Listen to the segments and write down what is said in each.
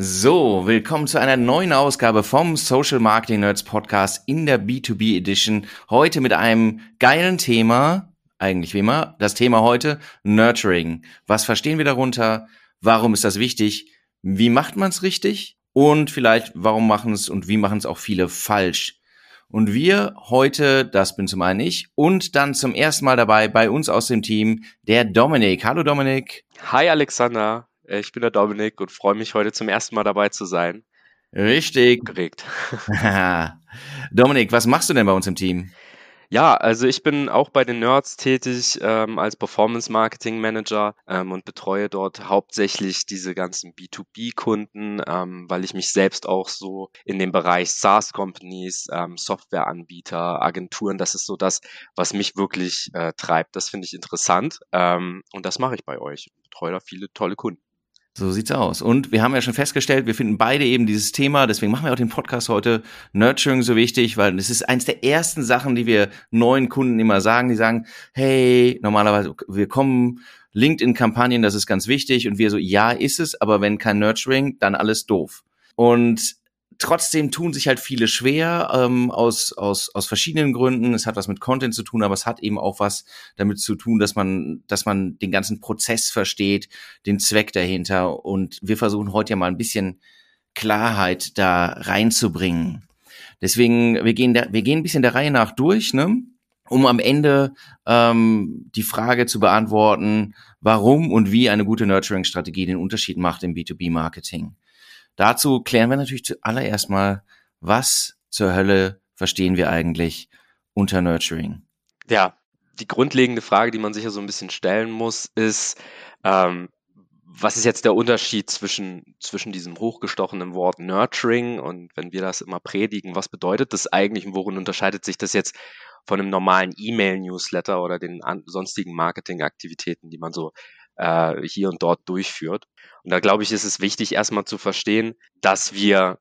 So, willkommen zu einer neuen Ausgabe vom Social Marketing Nerds Podcast in der B2B Edition. Heute mit einem geilen Thema, eigentlich wie immer. Das Thema heute Nurturing. Was verstehen wir darunter? Warum ist das wichtig? Wie macht man es richtig? Und vielleicht, warum machen es und wie machen es auch viele falsch? Und wir heute, das bin zum einen ich und dann zum ersten Mal dabei bei uns aus dem Team der Dominik. Hallo Dominik. Hi Alexander. Äh, ich bin der Dominik und freue mich heute zum ersten Mal dabei zu sein. Richtig. Geregt. Dominik, was machst du denn bei uns im Team? Ja, also ich bin auch bei den Nerds tätig ähm, als Performance Marketing Manager ähm, und betreue dort hauptsächlich diese ganzen B2B-Kunden, ähm, weil ich mich selbst auch so in dem Bereich SaaS-Companies, ähm, Softwareanbieter, Agenturen, das ist so das, was mich wirklich äh, treibt. Das finde ich interessant ähm, und das mache ich bei euch. Ich betreue da viele tolle Kunden. So sieht's aus. Und wir haben ja schon festgestellt, wir finden beide eben dieses Thema, deswegen machen wir auch den Podcast heute, Nurturing so wichtig, weil es ist eins der ersten Sachen, die wir neuen Kunden immer sagen. Die sagen, hey, normalerweise, wir kommen LinkedIn-Kampagnen, das ist ganz wichtig. Und wir so, ja, ist es, aber wenn kein Nurturing, dann alles doof. Und trotzdem tun sich halt viele schwer ähm, aus, aus, aus verschiedenen Gründen. Es hat was mit Content zu tun, aber es hat eben auch was damit zu tun, dass man, dass man den ganzen Prozess versteht, den Zweck dahinter. Und wir versuchen heute ja mal ein bisschen Klarheit da reinzubringen. Deswegen, wir gehen, da, wir gehen ein bisschen der Reihe nach durch, ne? um am Ende ähm, die Frage zu beantworten, warum und wie eine gute Nurturing-Strategie den Unterschied macht im B2B-Marketing. Dazu klären wir natürlich zuallererst mal, was zur Hölle verstehen wir eigentlich unter Nurturing? Ja, die grundlegende Frage, die man sich ja so ein bisschen stellen muss, ist, ähm, was ist jetzt der Unterschied zwischen, zwischen diesem hochgestochenen Wort Nurturing und wenn wir das immer predigen, was bedeutet das eigentlich und worin unterscheidet sich das jetzt von einem normalen E-Mail-Newsletter oder den sonstigen Marketingaktivitäten, die man so äh, hier und dort durchführt. Und da glaube ich, ist es wichtig, erstmal zu verstehen, dass wir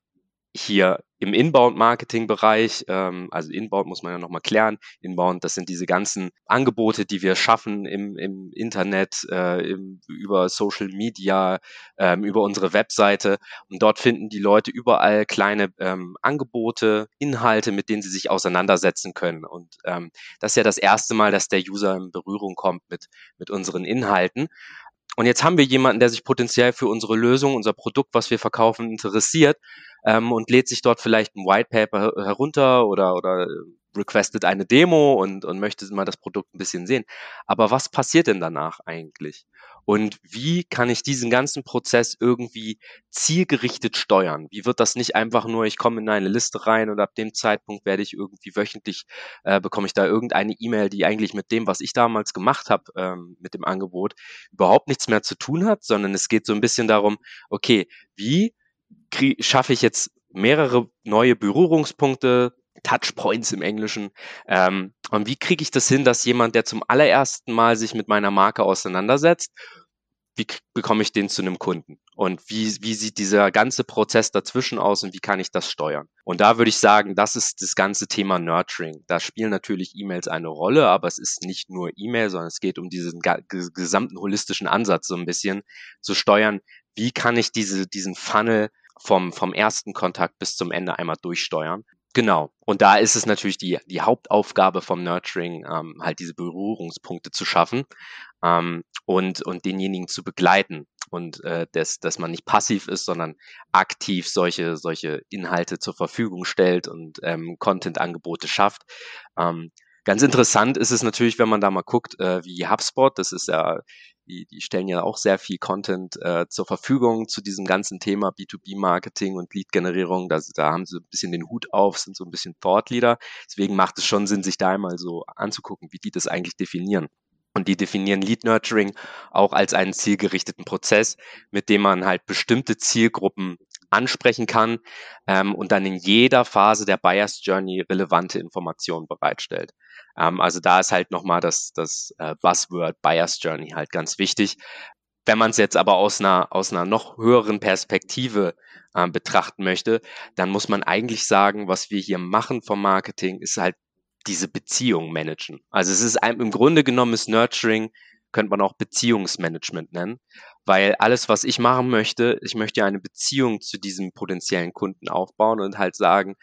hier im Inbound-Marketing-Bereich, ähm, also Inbound muss man ja nochmal klären, Inbound, das sind diese ganzen Angebote, die wir schaffen im, im Internet, äh, im, über Social Media, ähm, über unsere Webseite. Und dort finden die Leute überall kleine ähm, Angebote, Inhalte, mit denen sie sich auseinandersetzen können. Und ähm, das ist ja das erste Mal, dass der User in Berührung kommt mit, mit unseren Inhalten und jetzt haben wir jemanden, der sich potenziell für unsere Lösung, unser Produkt, was wir verkaufen, interessiert ähm, und lädt sich dort vielleicht ein White Paper herunter oder, oder requestet eine Demo und, und möchte mal das Produkt ein bisschen sehen. Aber was passiert denn danach eigentlich? Und wie kann ich diesen ganzen Prozess irgendwie zielgerichtet steuern? Wie wird das nicht einfach nur, ich komme in eine Liste rein und ab dem Zeitpunkt werde ich irgendwie wöchentlich, äh, bekomme ich da irgendeine E-Mail, die eigentlich mit dem, was ich damals gemacht habe, ähm, mit dem Angebot, überhaupt nichts mehr zu tun hat, sondern es geht so ein bisschen darum, okay, wie schaffe ich jetzt mehrere neue Berührungspunkte, Touchpoints im Englischen. Ähm, und wie kriege ich das hin, dass jemand, der zum allerersten Mal sich mit meiner Marke auseinandersetzt, wie bekomme ich den zu einem Kunden? Und wie, wie sieht dieser ganze Prozess dazwischen aus und wie kann ich das steuern? Und da würde ich sagen, das ist das ganze Thema Nurturing. Da spielen natürlich E-Mails eine Rolle, aber es ist nicht nur E-Mail, sondern es geht um diesen gesamten holistischen Ansatz so ein bisschen zu steuern. Wie kann ich diese, diesen Funnel vom, vom ersten Kontakt bis zum Ende einmal durchsteuern? Genau. Und da ist es natürlich die, die Hauptaufgabe vom Nurturing, ähm, halt diese Berührungspunkte zu schaffen ähm, und, und denjenigen zu begleiten. Und äh, dass, dass man nicht passiv ist, sondern aktiv solche, solche Inhalte zur Verfügung stellt und ähm, Content-Angebote schafft. Ähm, Ganz interessant ist es natürlich, wenn man da mal guckt, äh, wie HubSpot, das ist ja, die, die stellen ja auch sehr viel Content äh, zur Verfügung zu diesem ganzen Thema B2B-Marketing und Lead-Generierung. Da, da haben sie ein bisschen den Hut auf, sind so ein bisschen Thought-Leader. Deswegen macht es schon Sinn, sich da einmal so anzugucken, wie die das eigentlich definieren. Und die definieren Lead Nurturing auch als einen zielgerichteten Prozess, mit dem man halt bestimmte Zielgruppen ansprechen kann ähm, und dann in jeder Phase der Buyers Journey relevante Informationen bereitstellt. Ähm, also da ist halt nochmal das, das äh, Buzzword Buyers Journey halt ganz wichtig. Wenn man es jetzt aber aus einer, aus einer noch höheren Perspektive äh, betrachten möchte, dann muss man eigentlich sagen, was wir hier machen vom Marketing, ist halt diese Beziehung managen. Also es ist ein, im Grunde genommen ist Nurturing, könnte man auch Beziehungsmanagement nennen, weil alles, was ich machen möchte, ich möchte ja eine Beziehung zu diesem potenziellen Kunden aufbauen und halt sagen,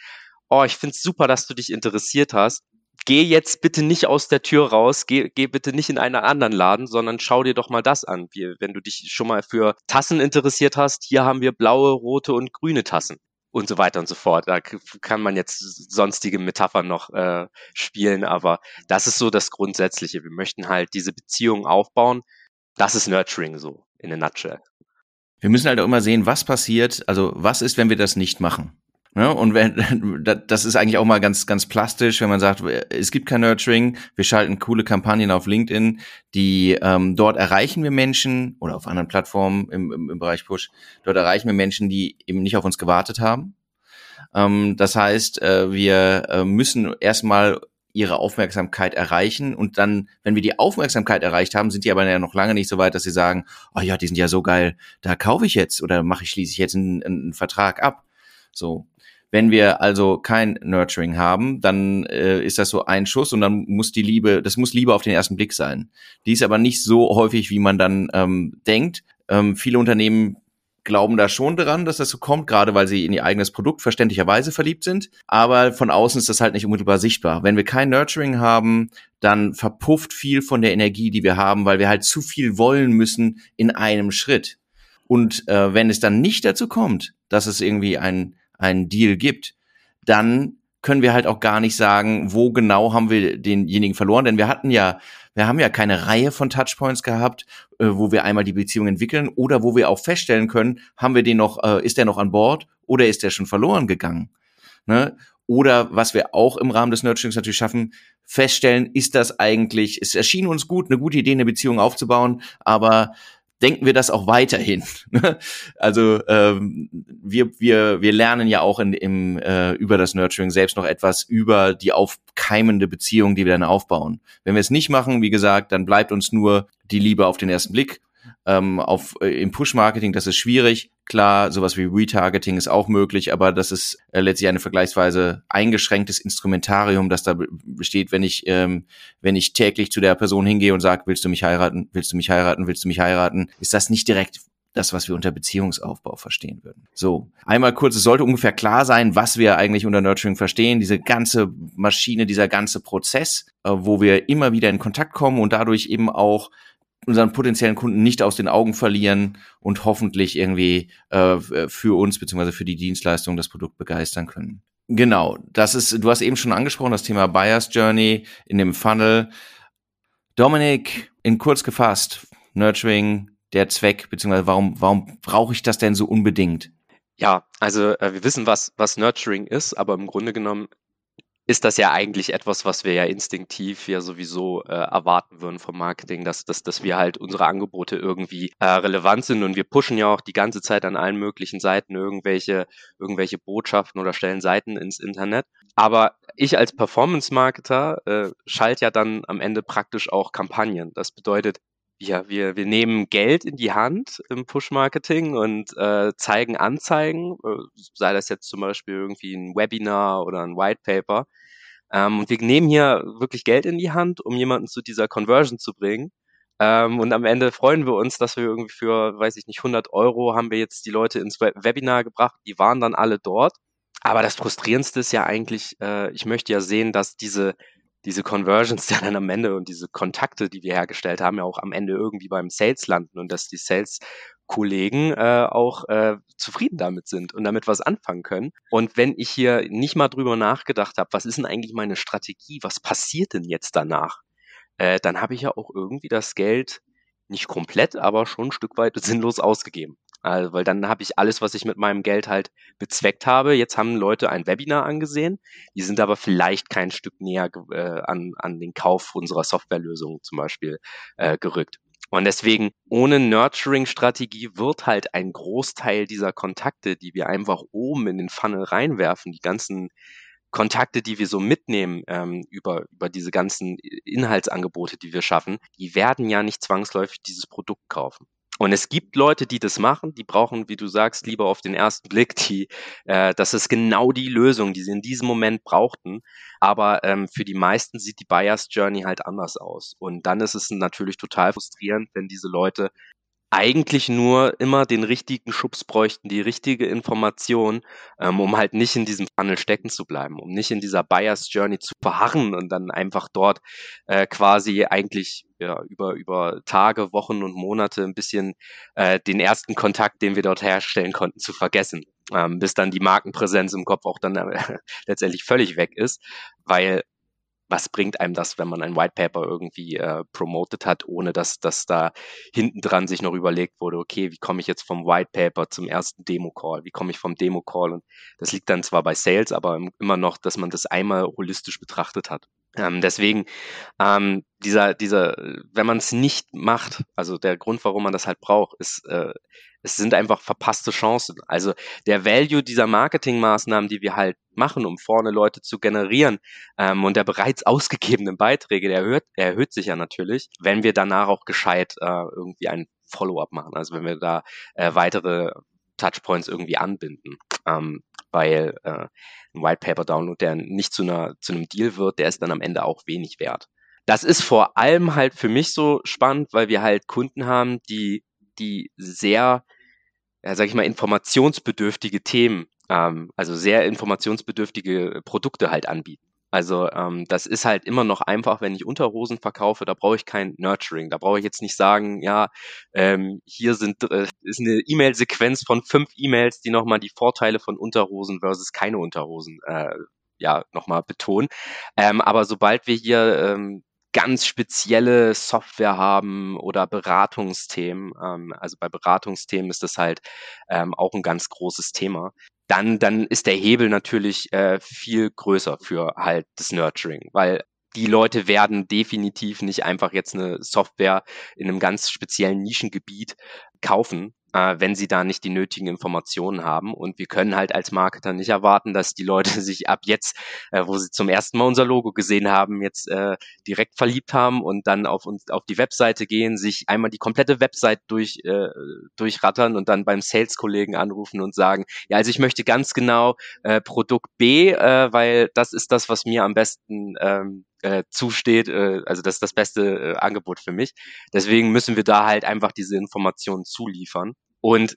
oh, ich finde es super, dass du dich interessiert hast. Geh jetzt bitte nicht aus der Tür raus, geh, geh bitte nicht in einen anderen Laden, sondern schau dir doch mal das an. Wie, wenn du dich schon mal für Tassen interessiert hast, hier haben wir blaue, rote und grüne Tassen und so weiter und so fort. Da kann man jetzt sonstige Metaphern noch äh, spielen, aber das ist so das Grundsätzliche. Wir möchten halt diese Beziehung aufbauen. Das ist Nurturing so in a nutshell. Wir müssen halt auch immer sehen, was passiert, also was ist, wenn wir das nicht machen. Ne? Und wenn, das ist eigentlich auch mal ganz, ganz plastisch, wenn man sagt, es gibt kein Nurturing, wir schalten coole Kampagnen auf LinkedIn, die ähm, dort erreichen wir Menschen oder auf anderen Plattformen im, im, im Bereich Push, dort erreichen wir Menschen, die eben nicht auf uns gewartet haben. Ähm, das heißt, äh, wir äh, müssen erstmal ihre Aufmerksamkeit erreichen und dann, wenn wir die Aufmerksamkeit erreicht haben, sind die aber ja noch lange nicht so weit, dass sie sagen, oh ja, die sind ja so geil, da kaufe ich jetzt oder mache ich schließe ich jetzt einen, einen Vertrag ab. So, wenn wir also kein Nurturing haben, dann äh, ist das so ein Schuss und dann muss die Liebe, das muss Liebe auf den ersten Blick sein. Die ist aber nicht so häufig, wie man dann ähm, denkt. Ähm, viele Unternehmen glauben da schon dran, dass das so kommt, gerade weil sie in ihr eigenes Produkt verständlicherweise verliebt sind. Aber von außen ist das halt nicht unmittelbar sichtbar. Wenn wir kein Nurturing haben, dann verpufft viel von der Energie, die wir haben, weil wir halt zu viel wollen müssen in einem Schritt. Und äh, wenn es dann nicht dazu kommt, dass es irgendwie ein einen Deal gibt, dann können wir halt auch gar nicht sagen, wo genau haben wir denjenigen verloren, denn wir hatten ja, wir haben ja keine Reihe von Touchpoints gehabt, äh, wo wir einmal die Beziehung entwickeln oder wo wir auch feststellen können, haben wir den noch, äh, ist der noch an Bord oder ist der schon verloren gegangen? Ne? Oder was wir auch im Rahmen des Nurturings natürlich schaffen, feststellen, ist das eigentlich, es erschien uns gut, eine gute Idee, eine Beziehung aufzubauen, aber denken wir das auch weiterhin. also ähm, wir, wir, wir lernen ja auch in, im, äh, über das Nurturing selbst noch etwas über die aufkeimende Beziehung, die wir dann aufbauen. Wenn wir es nicht machen, wie gesagt, dann bleibt uns nur die Liebe auf den ersten Blick ähm, auf, äh, im Push-Marketing, das ist schwierig. Klar, sowas wie Retargeting ist auch möglich, aber das ist äh, letztlich eine vergleichsweise eingeschränktes Instrumentarium, das da besteht, wenn ich, ähm, wenn ich täglich zu der Person hingehe und sage, willst du mich heiraten, willst du mich heiraten, willst du mich heiraten, ist das nicht direkt das, was wir unter Beziehungsaufbau verstehen würden. So, einmal kurz, es sollte ungefähr klar sein, was wir eigentlich unter Nurturing verstehen. Diese ganze Maschine, dieser ganze Prozess, äh, wo wir immer wieder in Kontakt kommen und dadurch eben auch unseren potenziellen Kunden nicht aus den Augen verlieren und hoffentlich irgendwie äh, für uns beziehungsweise für die Dienstleistung das Produkt begeistern können. Genau, das ist, du hast eben schon angesprochen, das Thema Buyer's Journey in dem Funnel. Dominik, in kurz gefasst, Nurturing, der Zweck, beziehungsweise warum, warum brauche ich das denn so unbedingt? Ja, also äh, wir wissen, was, was Nurturing ist, aber im Grunde genommen ist das ja eigentlich etwas, was wir ja instinktiv ja sowieso äh, erwarten würden vom Marketing, dass, dass, dass wir halt unsere Angebote irgendwie äh, relevant sind und wir pushen ja auch die ganze Zeit an allen möglichen Seiten irgendwelche, irgendwelche Botschaften oder stellen Seiten ins Internet. Aber ich als Performance-Marketer äh, schalte ja dann am Ende praktisch auch Kampagnen. Das bedeutet, ja, wir, wir nehmen Geld in die Hand im Push-Marketing und äh, zeigen Anzeigen, äh, sei das jetzt zum Beispiel irgendwie ein Webinar oder ein White Paper. Ähm, und wir nehmen hier wirklich Geld in die Hand, um jemanden zu dieser Conversion zu bringen. Ähm, und am Ende freuen wir uns, dass wir irgendwie für, weiß ich nicht, 100 Euro haben wir jetzt die Leute ins Webinar gebracht. Die waren dann alle dort. Aber das Frustrierendste ist ja eigentlich, äh, ich möchte ja sehen, dass diese diese Conversions ja dann am Ende und diese Kontakte, die wir hergestellt haben, ja auch am Ende irgendwie beim Sales landen und dass die Sales-Kollegen äh, auch äh, zufrieden damit sind und damit was anfangen können. Und wenn ich hier nicht mal drüber nachgedacht habe, was ist denn eigentlich meine Strategie, was passiert denn jetzt danach, äh, dann habe ich ja auch irgendwie das Geld nicht komplett, aber schon ein Stück weit sinnlos ausgegeben. Also, weil dann habe ich alles, was ich mit meinem Geld halt bezweckt habe. Jetzt haben Leute ein Webinar angesehen, die sind aber vielleicht kein Stück näher äh, an, an den Kauf unserer Softwarelösung zum Beispiel äh, gerückt. Und deswegen, ohne Nurturing-Strategie wird halt ein Großteil dieser Kontakte, die wir einfach oben in den Funnel reinwerfen, die ganzen Kontakte, die wir so mitnehmen ähm, über, über diese ganzen Inhaltsangebote, die wir schaffen, die werden ja nicht zwangsläufig dieses Produkt kaufen. Und es gibt Leute, die das machen, die brauchen, wie du sagst, lieber auf den ersten Blick, die, äh, das ist genau die Lösung, die sie in diesem Moment brauchten. Aber ähm, für die meisten sieht die Buyers Journey halt anders aus. Und dann ist es natürlich total frustrierend, wenn diese Leute eigentlich nur immer den richtigen Schubs bräuchten, die richtige Information, ähm, um halt nicht in diesem Funnel stecken zu bleiben, um nicht in dieser Buyers Journey zu verharren und dann einfach dort äh, quasi eigentlich ja, über, über Tage, Wochen und Monate ein bisschen äh, den ersten Kontakt, den wir dort herstellen konnten, zu vergessen, ähm, bis dann die Markenpräsenz im Kopf auch dann äh, letztendlich völlig weg ist, weil was bringt einem das, wenn man ein White Paper irgendwie äh, promotet hat, ohne dass, dass da hinten dran sich noch überlegt wurde, okay, wie komme ich jetzt vom White Paper zum ersten Demo-Call? Wie komme ich vom Demo-Call? Und das liegt dann zwar bei Sales, aber immer noch, dass man das einmal holistisch betrachtet hat. Ähm, deswegen, ähm, dieser, dieser, wenn man es nicht macht, also der Grund, warum man das halt braucht, ist, äh, es sind einfach verpasste Chancen. Also der Value dieser Marketingmaßnahmen, die wir halt machen, um vorne Leute zu generieren ähm, und der bereits ausgegebenen Beiträge, der erhöht, der erhöht sich ja natürlich, wenn wir danach auch gescheit äh, irgendwie ein Follow-up machen. Also wenn wir da äh, weitere Touchpoints irgendwie anbinden. Ähm, weil äh, ein White Paper Download, der nicht zu einer zu einem Deal wird, der ist dann am Ende auch wenig wert. Das ist vor allem halt für mich so spannend, weil wir halt Kunden haben, die die sehr ja, sag ich mal, informationsbedürftige Themen, ähm, also sehr informationsbedürftige Produkte halt anbieten. Also ähm, das ist halt immer noch einfach, wenn ich Unterhosen verkaufe, da brauche ich kein Nurturing. Da brauche ich jetzt nicht sagen, ja, ähm, hier sind äh, ist eine E-Mail-Sequenz von fünf E-Mails, die nochmal die Vorteile von Unterhosen versus keine Unterhosen äh, ja nochmal betonen. Ähm, aber sobald wir hier ähm, ganz spezielle Software haben oder Beratungsthemen, ähm, also bei Beratungsthemen ist das halt ähm, auch ein ganz großes Thema, dann, dann ist der Hebel natürlich äh, viel größer für halt das Nurturing, weil die Leute werden definitiv nicht einfach jetzt eine Software in einem ganz speziellen Nischengebiet kaufen, äh, wenn sie da nicht die nötigen Informationen haben. Und wir können halt als Marketer nicht erwarten, dass die Leute sich ab jetzt, äh, wo sie zum ersten Mal unser Logo gesehen haben, jetzt äh, direkt verliebt haben und dann auf uns auf die Webseite gehen, sich einmal die komplette Website durch äh, durchrattern und dann beim Sales-Kollegen anrufen und sagen, ja, also ich möchte ganz genau äh, Produkt B, äh, weil das ist das, was mir am besten ähm, äh, zusteht. Äh, also das ist das beste äh, Angebot für mich. Deswegen müssen wir da halt einfach diese Informationen zuliefern. Und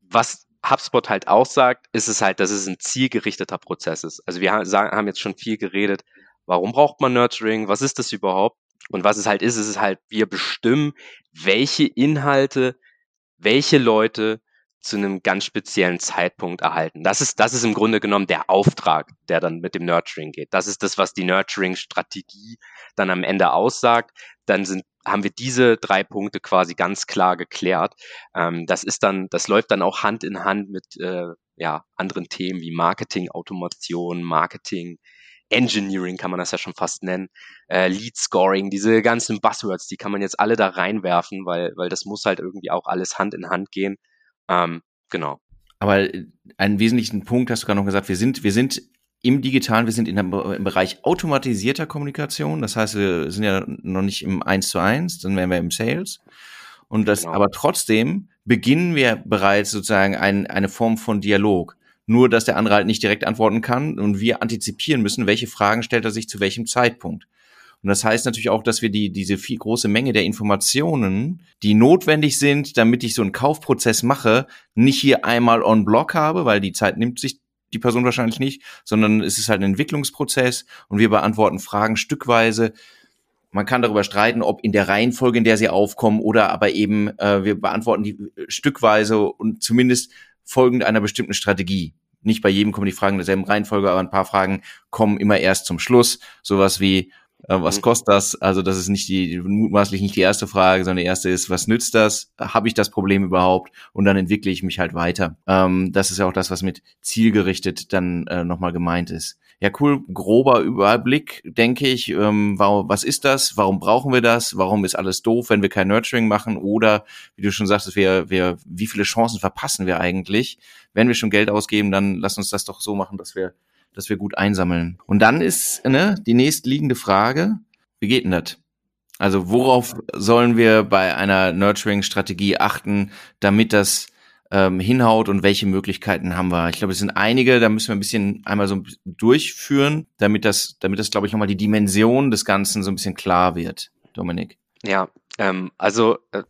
was HubSpot halt auch sagt, ist es halt, dass es ein zielgerichteter Prozess ist. Also wir haben jetzt schon viel geredet, warum braucht man Nurturing, was ist das überhaupt? Und was es halt ist, ist es halt, wir bestimmen, welche Inhalte, welche Leute zu einem ganz speziellen Zeitpunkt erhalten. Das ist, das ist im Grunde genommen der Auftrag, der dann mit dem Nurturing geht. Das ist das, was die Nurturing-Strategie dann am Ende aussagt. Dann sind, haben wir diese drei Punkte quasi ganz klar geklärt. Ähm, das ist dann, das läuft dann auch Hand in Hand mit äh, ja, anderen Themen wie Marketing, Automation, Marketing, Engineering kann man das ja schon fast nennen, äh, Lead Scoring, diese ganzen Buzzwords, die kann man jetzt alle da reinwerfen, weil, weil das muss halt irgendwie auch alles Hand in Hand gehen. Ähm, genau. Aber äh, einen wesentlichen Punkt hast du gerade noch gesagt, wir sind, wir sind im Digitalen, wir sind in einem, im Bereich automatisierter Kommunikation. Das heißt, wir sind ja noch nicht im Eins zu eins, dann wären wir im Sales. Und das, genau. aber trotzdem beginnen wir bereits sozusagen ein, eine Form von Dialog. Nur, dass der andere halt nicht direkt antworten kann und wir antizipieren müssen, welche Fragen stellt er sich zu welchem Zeitpunkt. Und das heißt natürlich auch, dass wir die, diese viel große Menge der Informationen, die notwendig sind, damit ich so einen Kaufprozess mache, nicht hier einmal on block habe, weil die Zeit nimmt sich die Person wahrscheinlich nicht, sondern es ist halt ein Entwicklungsprozess und wir beantworten Fragen stückweise. Man kann darüber streiten, ob in der Reihenfolge, in der sie aufkommen, oder aber eben äh, wir beantworten die stückweise und zumindest folgend einer bestimmten Strategie. Nicht bei jedem kommen die Fragen in derselben Reihenfolge, aber ein paar Fragen kommen immer erst zum Schluss. Sowas wie, äh, was mhm. kostet das? Also das ist nicht die mutmaßlich nicht die erste Frage, sondern die erste ist, was nützt das? Habe ich das Problem überhaupt? Und dann entwickle ich mich halt weiter. Ähm, das ist ja auch das, was mit zielgerichtet dann äh, nochmal gemeint ist. Ja, cool, grober Überblick, denke ich. Ähm, warum, was ist das? Warum brauchen wir das? Warum ist alles doof, wenn wir kein Nurturing machen? Oder, wie du schon sagst, wir, wir, wie viele Chancen verpassen wir eigentlich? Wenn wir schon Geld ausgeben, dann lass uns das doch so machen, dass wir, dass wir gut einsammeln. Und dann ist ne, die nächstliegende Frage, wie geht denn das? Also worauf sollen wir bei einer Nurturing-Strategie achten, damit das ähm, hinhaut und welche Möglichkeiten haben wir? Ich glaube, es sind einige, da müssen wir ein bisschen einmal so durchführen, damit das, damit das, glaube ich, nochmal die Dimension des Ganzen so ein bisschen klar wird. Dominik. Ja, ähm, also äh,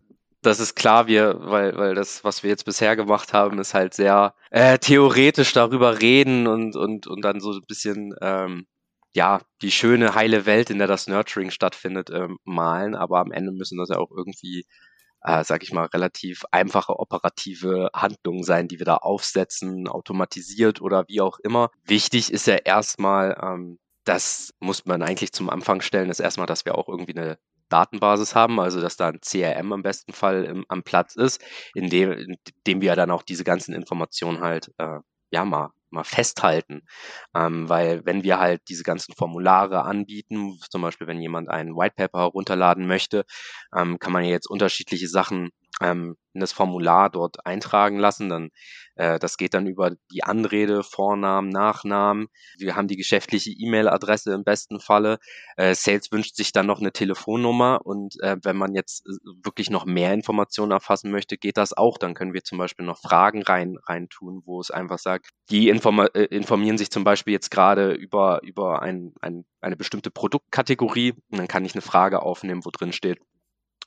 das ist klar, wir, weil, weil das, was wir jetzt bisher gemacht haben, ist halt sehr äh, theoretisch darüber reden und, und, und dann so ein bisschen ähm, ja, die schöne, heile Welt, in der das Nurturing stattfindet, ähm, malen, aber am Ende müssen das ja auch irgendwie, äh, sag ich mal, relativ einfache operative Handlungen sein, die wir da aufsetzen, automatisiert oder wie auch immer. Wichtig ist ja erstmal, ähm, das muss man eigentlich zum Anfang stellen, ist erstmal, dass wir auch irgendwie eine Datenbasis haben, also dass da ein CRM am besten Fall im, am Platz ist, in dem, in dem wir dann auch diese ganzen Informationen halt äh, ja mal mal festhalten. Ähm, weil wenn wir halt diese ganzen Formulare anbieten, zum Beispiel wenn jemand ein White Paper herunterladen möchte, ähm, kann man jetzt unterschiedliche Sachen ähm, in das Formular dort eintragen lassen. Dann, äh, das geht dann über die Anrede, Vornamen, Nachnamen. Wir haben die geschäftliche E-Mail-Adresse im besten Falle. Äh, Sales wünscht sich dann noch eine Telefonnummer und äh, wenn man jetzt äh, wirklich noch mehr Informationen erfassen möchte, geht das auch. Dann können wir zum Beispiel noch Fragen rein, rein tun, wo es einfach sagt, die informa äh, informieren sich zum Beispiel jetzt gerade über, über ein, ein, eine bestimmte Produktkategorie und dann kann ich eine Frage aufnehmen, wo drin steht,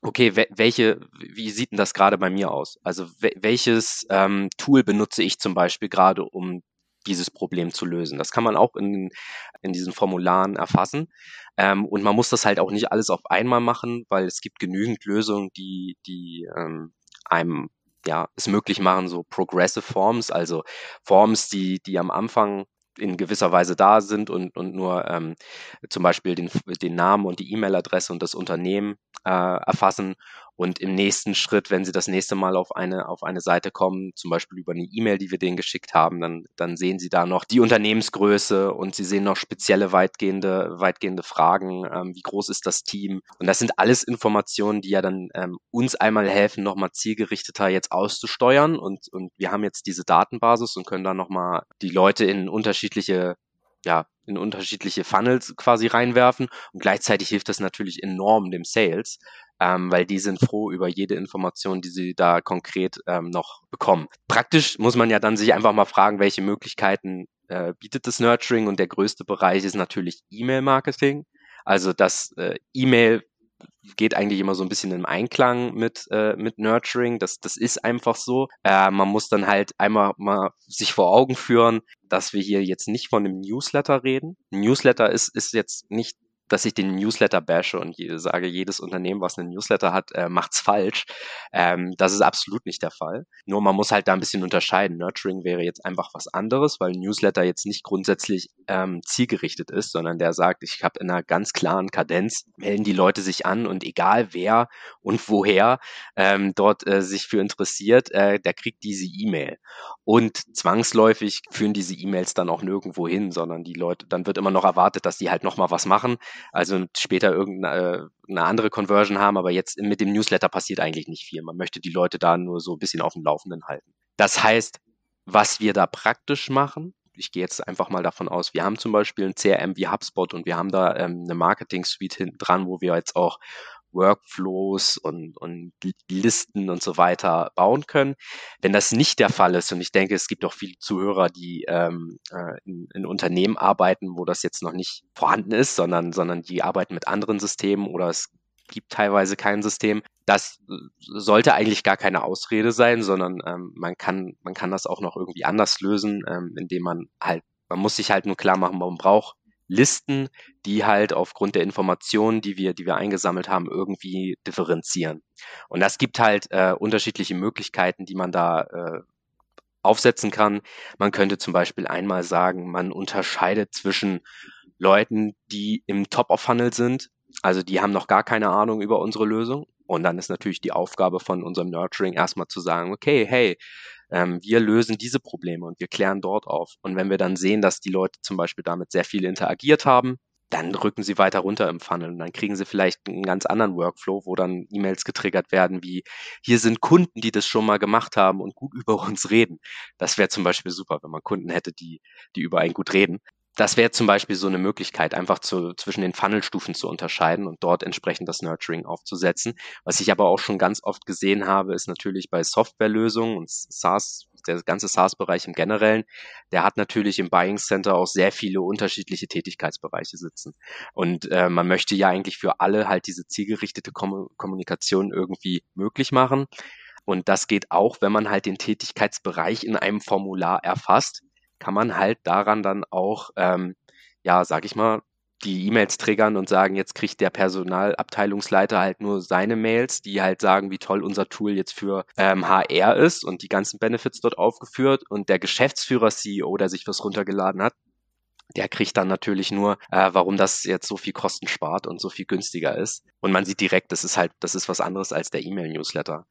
okay, welche, wie sieht denn das gerade bei mir aus? Also welches ähm, Tool benutze ich zum Beispiel gerade, um dieses Problem zu lösen? Das kann man auch in, in diesen Formularen erfassen. Ähm, und man muss das halt auch nicht alles auf einmal machen, weil es gibt genügend Lösungen, die, die ähm, einem ja, es möglich machen, so Progressive Forms, also Forms, die, die am Anfang in gewisser Weise da sind und, und nur ähm, zum Beispiel den, den Namen und die E-Mail-Adresse und das Unternehmen äh, erfassen und im nächsten Schritt, wenn Sie das nächste Mal auf eine, auf eine Seite kommen, zum Beispiel über eine E-Mail, die wir denen geschickt haben, dann, dann sehen Sie da noch die Unternehmensgröße und Sie sehen noch spezielle weitgehende, weitgehende Fragen. Ähm, wie groß ist das Team? Und das sind alles Informationen, die ja dann ähm, uns einmal helfen, nochmal zielgerichteter jetzt auszusteuern. Und, und wir haben jetzt diese Datenbasis und können da nochmal die Leute in unterschiedliche ja, in unterschiedliche Funnels quasi reinwerfen. Und gleichzeitig hilft das natürlich enorm dem Sales, ähm, weil die sind froh über jede Information, die sie da konkret ähm, noch bekommen. Praktisch muss man ja dann sich einfach mal fragen, welche Möglichkeiten äh, bietet das Nurturing und der größte Bereich ist natürlich E-Mail-Marketing. Also das äh, E-Mail geht eigentlich immer so ein bisschen im Einklang mit, äh, mit Nurturing. Das, das ist einfach so. Äh, man muss dann halt einmal mal sich vor Augen führen, dass wir hier jetzt nicht von einem Newsletter reden. Newsletter ist, ist jetzt nicht dass ich den Newsletter bashe und sage, jedes Unternehmen, was einen Newsletter hat, äh, macht's falsch. Ähm, das ist absolut nicht der Fall. Nur man muss halt da ein bisschen unterscheiden. Nurturing wäre jetzt einfach was anderes, weil Newsletter jetzt nicht grundsätzlich ähm, zielgerichtet ist, sondern der sagt, ich habe in einer ganz klaren Kadenz, melden die Leute sich an und egal wer und woher ähm, dort äh, sich für interessiert, äh, der kriegt diese E-Mail. Und zwangsläufig führen diese E-Mails dann auch nirgendwo hin, sondern die Leute, dann wird immer noch erwartet, dass die halt nochmal was machen also später irgendeine äh, andere Conversion haben, aber jetzt mit dem Newsletter passiert eigentlich nicht viel. Man möchte die Leute da nur so ein bisschen auf dem Laufenden halten. Das heißt, was wir da praktisch machen, ich gehe jetzt einfach mal davon aus, wir haben zum Beispiel ein CRM wie HubSpot und wir haben da ähm, eine Marketing-Suite hinten dran, wo wir jetzt auch Workflows und, und Listen und so weiter bauen können. Wenn das nicht der Fall ist, und ich denke, es gibt auch viele Zuhörer, die ähm, äh, in, in Unternehmen arbeiten, wo das jetzt noch nicht vorhanden ist, sondern, sondern die arbeiten mit anderen Systemen oder es gibt teilweise kein System. Das sollte eigentlich gar keine Ausrede sein, sondern ähm, man kann, man kann das auch noch irgendwie anders lösen, ähm, indem man halt, man muss sich halt nur klar machen, man braucht Listen, die halt aufgrund der Informationen, die wir, die wir eingesammelt haben, irgendwie differenzieren. Und das gibt halt äh, unterschiedliche Möglichkeiten, die man da äh, aufsetzen kann. Man könnte zum Beispiel einmal sagen, man unterscheidet zwischen Leuten, die im Top-of-Funnel sind, also die haben noch gar keine Ahnung über unsere Lösung. Und dann ist natürlich die Aufgabe von unserem Nurturing erstmal zu sagen, okay, hey, ähm, wir lösen diese Probleme und wir klären dort auf. Und wenn wir dann sehen, dass die Leute zum Beispiel damit sehr viel interagiert haben, dann rücken sie weiter runter im Funnel und dann kriegen sie vielleicht einen ganz anderen Workflow, wo dann E-Mails getriggert werden, wie hier sind Kunden, die das schon mal gemacht haben und gut über uns reden. Das wäre zum Beispiel super, wenn man Kunden hätte, die, die über einen gut reden. Das wäre zum Beispiel so eine Möglichkeit, einfach zu, zwischen den Funnelstufen zu unterscheiden und dort entsprechend das Nurturing aufzusetzen. Was ich aber auch schon ganz oft gesehen habe, ist natürlich bei Softwarelösungen und SaaS, der ganze SaaS-Bereich im Generellen, der hat natürlich im Buying Center auch sehr viele unterschiedliche Tätigkeitsbereiche sitzen. Und äh, man möchte ja eigentlich für alle halt diese zielgerichtete Kom Kommunikation irgendwie möglich machen. Und das geht auch, wenn man halt den Tätigkeitsbereich in einem Formular erfasst kann man halt daran dann auch, ähm, ja, sag ich mal, die E-Mails triggern und sagen, jetzt kriegt der Personalabteilungsleiter halt nur seine Mails, die halt sagen, wie toll unser Tool jetzt für ähm, HR ist und die ganzen Benefits dort aufgeführt und der Geschäftsführer CEO, der sich was runtergeladen hat, der kriegt dann natürlich nur, äh, warum das jetzt so viel Kosten spart und so viel günstiger ist. Und man sieht direkt, das ist halt, das ist was anderes als der E-Mail-Newsletter.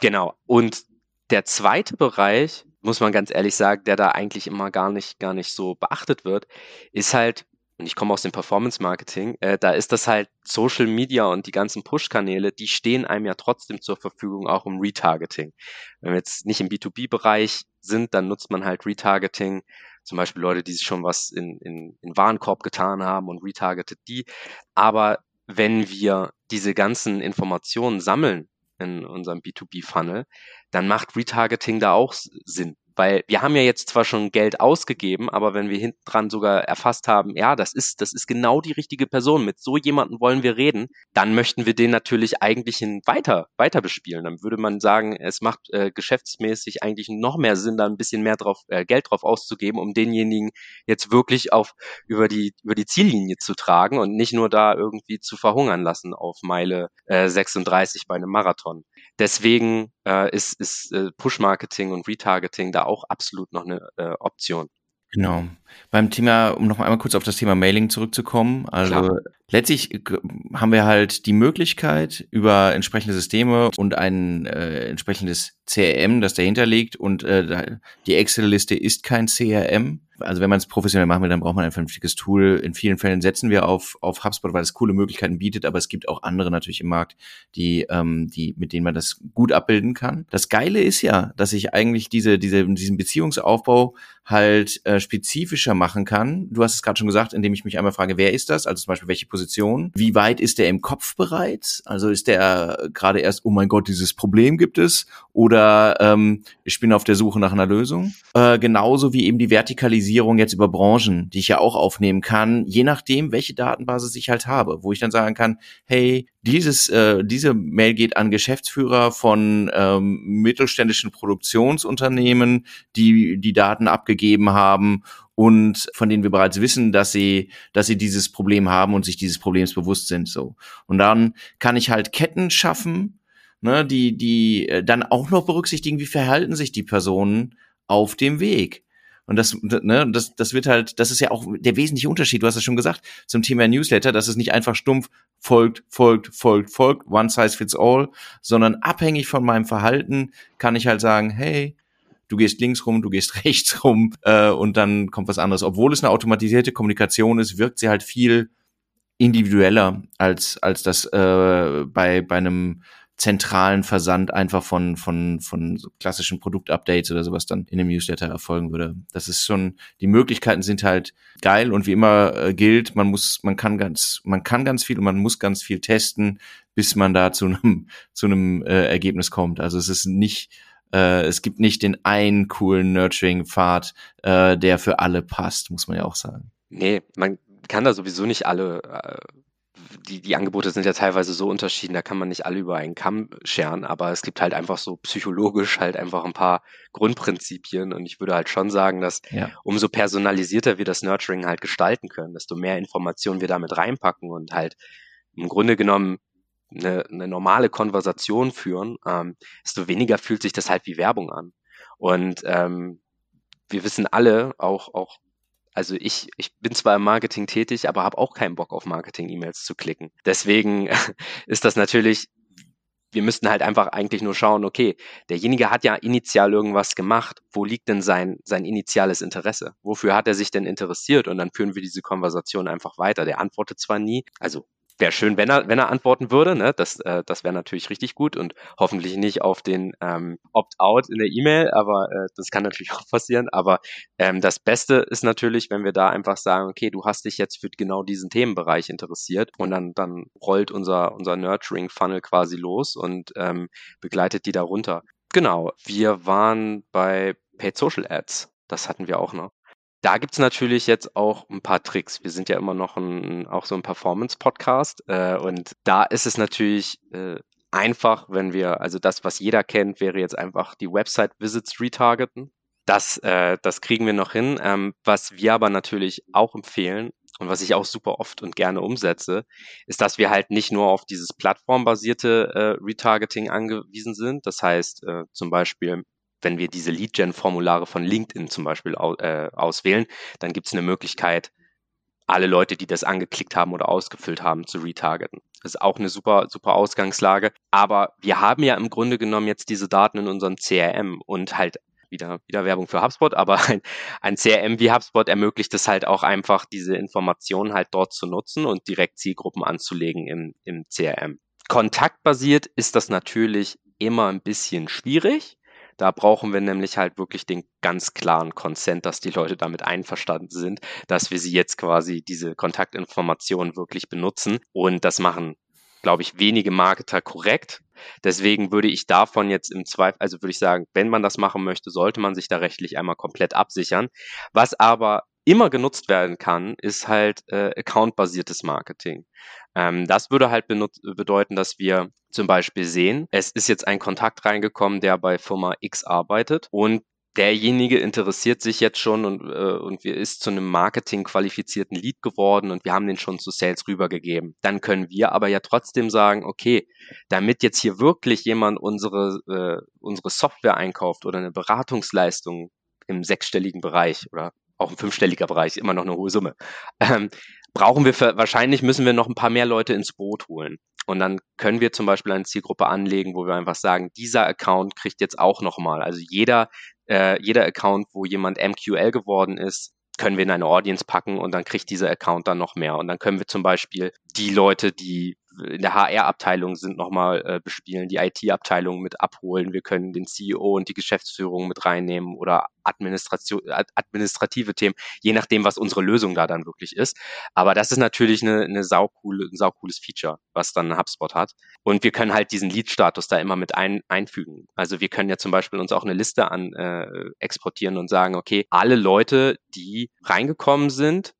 Genau. Und der zweite Bereich, muss man ganz ehrlich sagen, der da eigentlich immer gar nicht, gar nicht so beachtet wird, ist halt, und ich komme aus dem Performance Marketing, äh, da ist das halt Social Media und die ganzen Push-Kanäle, die stehen einem ja trotzdem zur Verfügung, auch im Retargeting. Wenn wir jetzt nicht im B2B-Bereich sind, dann nutzt man halt Retargeting, zum Beispiel Leute, die sich schon was in, in, in Warenkorb getan haben und retargetet die. Aber wenn wir diese ganzen Informationen sammeln in unserem B2B-Funnel, dann macht Retargeting da auch Sinn. Weil wir haben ja jetzt zwar schon Geld ausgegeben, aber wenn wir hinten dran sogar erfasst haben, ja, das ist, das ist genau die richtige Person, mit so jemanden wollen wir reden, dann möchten wir den natürlich eigentlich weiter, weiter bespielen. Dann würde man sagen, es macht äh, geschäftsmäßig eigentlich noch mehr Sinn, da ein bisschen mehr drauf, äh, Geld drauf auszugeben, um denjenigen jetzt wirklich auf, über die, über die Ziellinie zu tragen und nicht nur da irgendwie zu verhungern lassen auf Meile äh, 36 bei einem Marathon. Deswegen äh, ist, ist äh, Push-Marketing und Retargeting da auch absolut noch eine äh, Option. Genau. Beim Thema, um noch einmal kurz auf das Thema Mailing zurückzukommen. Also Klar. Letztlich haben wir halt die Möglichkeit über entsprechende Systeme und ein äh, entsprechendes CRM, das dahinter liegt und äh, die Excel-Liste ist kein CRM, also wenn man es professionell machen will, dann braucht man ein vernünftiges Tool. In vielen Fällen setzen wir auf, auf HubSpot, weil es coole Möglichkeiten bietet, aber es gibt auch andere natürlich im Markt, die, ähm, die, mit denen man das gut abbilden kann. Das Geile ist ja, dass ich eigentlich diese, diese, diesen Beziehungsaufbau halt äh, spezifischer machen kann. Du hast es gerade schon gesagt, indem ich mich einmal frage, wer ist das? Also zum Beispiel welche Position? Wie weit ist der im Kopf bereits? Also ist der gerade erst, oh mein Gott, dieses Problem gibt es? Oder ähm, ich bin auf der Suche nach einer Lösung? Äh, genauso wie eben die Vertikalisierung jetzt über Branchen, die ich ja auch aufnehmen kann, je nachdem, welche Datenbasis ich halt habe, wo ich dann sagen kann, hey, dieses, äh, diese Mail geht an Geschäftsführer von ähm, mittelständischen Produktionsunternehmen, die die Daten abgegeben haben und von denen wir bereits wissen, dass sie, dass sie dieses Problem haben und sich dieses Problems bewusst sind. So und dann kann ich halt Ketten schaffen, ne, die die äh, dann auch noch berücksichtigen, wie verhalten sich die Personen auf dem Weg. Und das, ne, das, das wird halt, das ist ja auch der wesentliche Unterschied, du hast es schon gesagt, zum Thema Newsletter, dass es nicht einfach stumpf folgt, folgt, folgt, folgt, one size fits all, sondern abhängig von meinem Verhalten kann ich halt sagen, hey, du gehst links rum, du gehst rechts rum äh, und dann kommt was anderes. Obwohl es eine automatisierte Kommunikation ist, wirkt sie halt viel individueller als als das äh, bei bei einem zentralen Versand einfach von, von, von so klassischen Produktupdates oder sowas dann in dem Newsletter erfolgen würde. Das ist schon, die Möglichkeiten sind halt geil und wie immer äh, gilt, man muss, man kann ganz, man kann ganz viel und man muss ganz viel testen, bis man da zu einem, zu einem äh, Ergebnis kommt. Also es ist nicht, äh, es gibt nicht den einen coolen Nurturing-Pfad, äh, der für alle passt, muss man ja auch sagen. Nee, man kann da sowieso nicht alle äh, die, die Angebote sind ja teilweise so unterschieden, da kann man nicht alle über einen Kamm scheren, aber es gibt halt einfach so psychologisch halt einfach ein paar Grundprinzipien und ich würde halt schon sagen, dass ja. umso personalisierter wir das Nurturing halt gestalten können, desto mehr Informationen wir damit reinpacken und halt im Grunde genommen eine, eine normale Konversation führen, ähm, desto weniger fühlt sich das halt wie Werbung an. Und ähm, wir wissen alle, auch, auch also ich, ich bin zwar im Marketing tätig, aber habe auch keinen Bock auf Marketing-E-Mails zu klicken. Deswegen ist das natürlich wir müssten halt einfach eigentlich nur schauen, okay, derjenige hat ja initial irgendwas gemacht. Wo liegt denn sein, sein initiales Interesse? Wofür hat er sich denn interessiert? Und dann führen wir diese Konversation einfach weiter. Der antwortet zwar nie, also wäre schön, wenn er, wenn er antworten würde. Ne? Das, äh, das wäre natürlich richtig gut und hoffentlich nicht auf den ähm, Opt-out in der E-Mail, aber äh, das kann natürlich auch passieren. Aber ähm, das Beste ist natürlich, wenn wir da einfach sagen, okay, du hast dich jetzt für genau diesen Themenbereich interessiert und dann, dann rollt unser, unser Nurturing-Funnel quasi los und ähm, begleitet die darunter. Genau, wir waren bei Paid Social Ads. Das hatten wir auch noch. Da gibt's natürlich jetzt auch ein paar Tricks. Wir sind ja immer noch ein, auch so ein Performance-Podcast äh, und da ist es natürlich äh, einfach, wenn wir, also das, was jeder kennt, wäre jetzt einfach die Website-Visits retargeten. Das, äh, das kriegen wir noch hin. Ähm, was wir aber natürlich auch empfehlen und was ich auch super oft und gerne umsetze, ist, dass wir halt nicht nur auf dieses plattformbasierte äh, Retargeting angewiesen sind. Das heißt äh, zum Beispiel wenn wir diese Lead-Gen-Formulare von LinkedIn zum Beispiel äh, auswählen, dann gibt es eine Möglichkeit, alle Leute, die das angeklickt haben oder ausgefüllt haben, zu retargeten. Das ist auch eine super, super Ausgangslage. Aber wir haben ja im Grunde genommen jetzt diese Daten in unserem CRM und halt wieder, wieder Werbung für HubSpot, aber ein, ein CRM wie HubSpot ermöglicht es halt auch einfach, diese Informationen halt dort zu nutzen und direkt Zielgruppen anzulegen im, im CRM. Kontaktbasiert ist das natürlich immer ein bisschen schwierig, da brauchen wir nämlich halt wirklich den ganz klaren Consent, dass die Leute damit einverstanden sind, dass wir sie jetzt quasi diese Kontaktinformationen wirklich benutzen. Und das machen, glaube ich, wenige Marketer korrekt. Deswegen würde ich davon jetzt im Zweifel, also würde ich sagen, wenn man das machen möchte, sollte man sich da rechtlich einmal komplett absichern. Was aber immer genutzt werden kann, ist halt äh, accountbasiertes Marketing. Ähm, das würde halt bedeuten, dass wir zum Beispiel sehen, es ist jetzt ein Kontakt reingekommen, der bei Firma X arbeitet und derjenige interessiert sich jetzt schon und, äh, und wir ist zu einem Marketing qualifizierten Lead geworden und wir haben den schon zu Sales rübergegeben. Dann können wir aber ja trotzdem sagen, okay, damit jetzt hier wirklich jemand unsere, äh, unsere Software einkauft oder eine Beratungsleistung im sechsstelligen Bereich oder auch ein fünfstelliger Bereich, immer noch eine hohe Summe. Ähm, brauchen wir für, wahrscheinlich müssen wir noch ein paar mehr Leute ins Boot holen. Und dann können wir zum Beispiel eine Zielgruppe anlegen, wo wir einfach sagen, dieser Account kriegt jetzt auch nochmal. Also jeder, äh, jeder Account, wo jemand MQL geworden ist, können wir in eine Audience packen und dann kriegt dieser Account dann noch mehr. Und dann können wir zum Beispiel die Leute, die in der HR-Abteilung sind, nochmal äh, bespielen, die IT-Abteilung mit abholen. Wir können den CEO und die Geschäftsführung mit reinnehmen oder Administration, administrative Themen, je nachdem, was unsere Lösung da dann wirklich ist. Aber das ist natürlich eine, eine saucoole, ein saucooles Feature, was dann HubSpot hat. Und wir können halt diesen Lead-Status da immer mit ein, einfügen. Also wir können ja zum Beispiel uns auch eine Liste an äh, exportieren und sagen, okay, alle Leute, die reingekommen sind,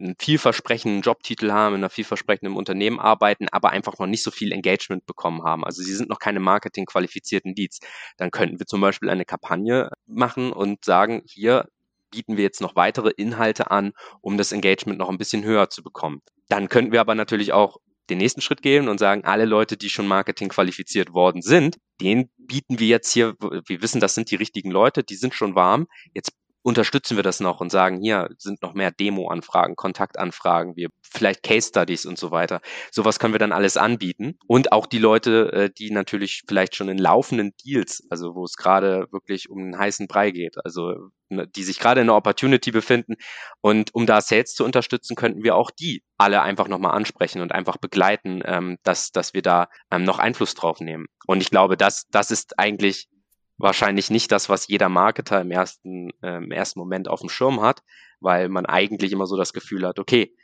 einen vielversprechenden Jobtitel haben, in einer vielversprechenden Unternehmen arbeiten, aber einfach noch nicht so viel Engagement bekommen haben. Also sie sind noch keine marketingqualifizierten Leads. Dann könnten wir zum Beispiel eine Kampagne machen und sagen, hier bieten wir jetzt noch weitere Inhalte an, um das Engagement noch ein bisschen höher zu bekommen. Dann könnten wir aber natürlich auch den nächsten Schritt gehen und sagen, alle Leute, die schon Marketing qualifiziert worden sind, den bieten wir jetzt hier, wir wissen, das sind die richtigen Leute, die sind schon warm. Jetzt unterstützen wir das noch und sagen, hier sind noch mehr Demo-Anfragen, Kontaktanfragen, wir vielleicht Case Studies und so weiter. Sowas können wir dann alles anbieten. Und auch die Leute, äh, die natürlich vielleicht schon in laufenden Deals, also wo es gerade wirklich um einen heißen Brei geht, also ne, die sich gerade in einer Opportunity befinden. Und um da Sales zu unterstützen, könnten wir auch die alle einfach nochmal ansprechen und einfach begleiten, ähm, dass, dass wir da ähm, noch Einfluss drauf nehmen. Und ich glaube, das, das ist eigentlich wahrscheinlich nicht das, was jeder Marketer im ersten, äh, im ersten Moment auf dem Schirm hat, weil man eigentlich immer so das Gefühl hat, okay,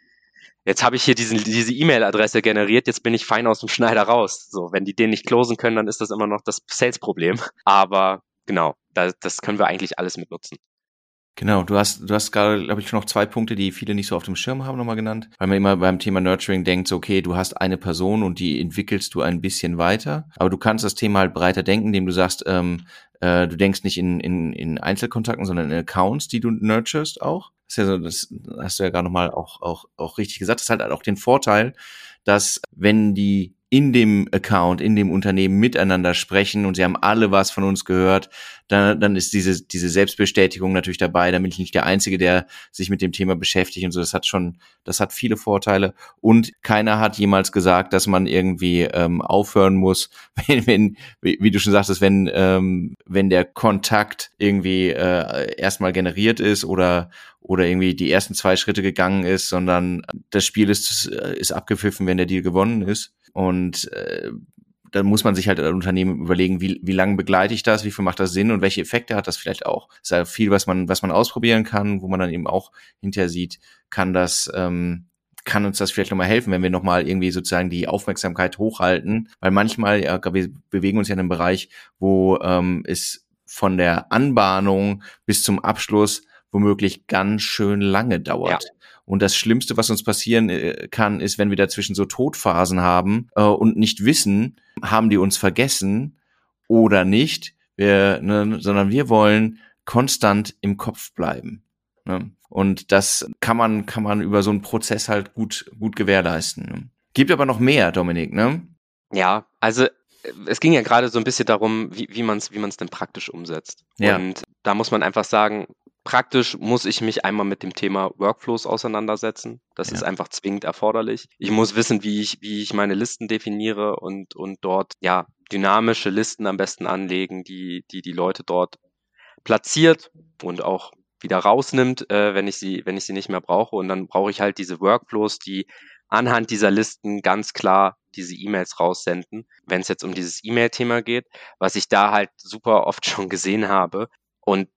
jetzt habe ich hier diesen, diese E-Mail-Adresse generiert, jetzt bin ich fein aus dem Schneider raus. So, wenn die den nicht closen können, dann ist das immer noch das Sales-Problem. Aber genau, da, das können wir eigentlich alles mitnutzen. Genau, du hast, du hast gerade, glaube ich, noch zwei Punkte, die viele nicht so auf dem Schirm haben, nochmal genannt. Weil man immer beim Thema Nurturing denkt, so, okay, du hast eine Person und die entwickelst du ein bisschen weiter. Aber du kannst das Thema halt breiter denken, indem du sagst, ähm, äh, du denkst nicht in, in, in Einzelkontakten, sondern in Accounts, die du nurturest auch. Das ja so, das hast du ja gerade nochmal auch, auch, auch richtig gesagt. Das hat halt auch den Vorteil, dass wenn die in dem Account, in dem Unternehmen miteinander sprechen und sie haben alle was von uns gehört, dann, dann ist diese, diese Selbstbestätigung natürlich dabei. Dann bin ich nicht der Einzige, der sich mit dem Thema beschäftigt und so. Das hat schon, das hat viele Vorteile. Und keiner hat jemals gesagt, dass man irgendwie ähm, aufhören muss, wenn, wenn wie, du schon sagtest, wenn, ähm, wenn der Kontakt irgendwie äh, erstmal generiert ist oder oder irgendwie die ersten zwei Schritte gegangen ist, sondern das Spiel ist, ist abgepfiffen, wenn der Deal gewonnen ist. Und äh, dann muss man sich halt als Unternehmen überlegen, wie, wie lange begleite ich das, wie viel macht das Sinn und welche Effekte hat das vielleicht auch. Es ist ja viel, was man, was man ausprobieren kann, wo man dann eben auch hinterher sieht, kann das, ähm, kann uns das vielleicht nochmal helfen, wenn wir nochmal irgendwie sozusagen die Aufmerksamkeit hochhalten. Weil manchmal, ja, wir bewegen uns ja in einem Bereich, wo ähm, es von der Anbahnung bis zum Abschluss womöglich ganz schön lange dauert. Ja. Und das Schlimmste, was uns passieren äh, kann, ist, wenn wir dazwischen so Todphasen haben äh, und nicht wissen, haben die uns vergessen oder nicht, wir, ne, sondern wir wollen konstant im Kopf bleiben. Ne? Und das kann man, kann man über so einen Prozess halt gut, gut gewährleisten. Ne? Gibt aber noch mehr, Dominik, ne? Ja, also es ging ja gerade so ein bisschen darum, wie, wie man es wie man's denn praktisch umsetzt. Ja. Und da muss man einfach sagen, Praktisch muss ich mich einmal mit dem Thema Workflows auseinandersetzen. Das ja. ist einfach zwingend erforderlich. Ich muss wissen, wie ich, wie ich meine Listen definiere und, und dort, ja, dynamische Listen am besten anlegen, die, die die Leute dort platziert und auch wieder rausnimmt, äh, wenn ich sie, wenn ich sie nicht mehr brauche. Und dann brauche ich halt diese Workflows, die anhand dieser Listen ganz klar diese E-Mails raussenden, wenn es jetzt um dieses E-Mail-Thema geht, was ich da halt super oft schon gesehen habe. Und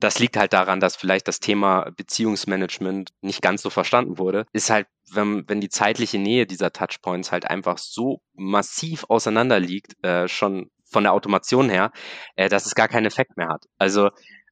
das liegt halt daran, dass vielleicht das Thema Beziehungsmanagement nicht ganz so verstanden wurde, ist halt, wenn, wenn die zeitliche Nähe dieser Touchpoints halt einfach so massiv auseinander liegt, äh, schon von der Automation her, äh, dass es gar keinen Effekt mehr hat. Also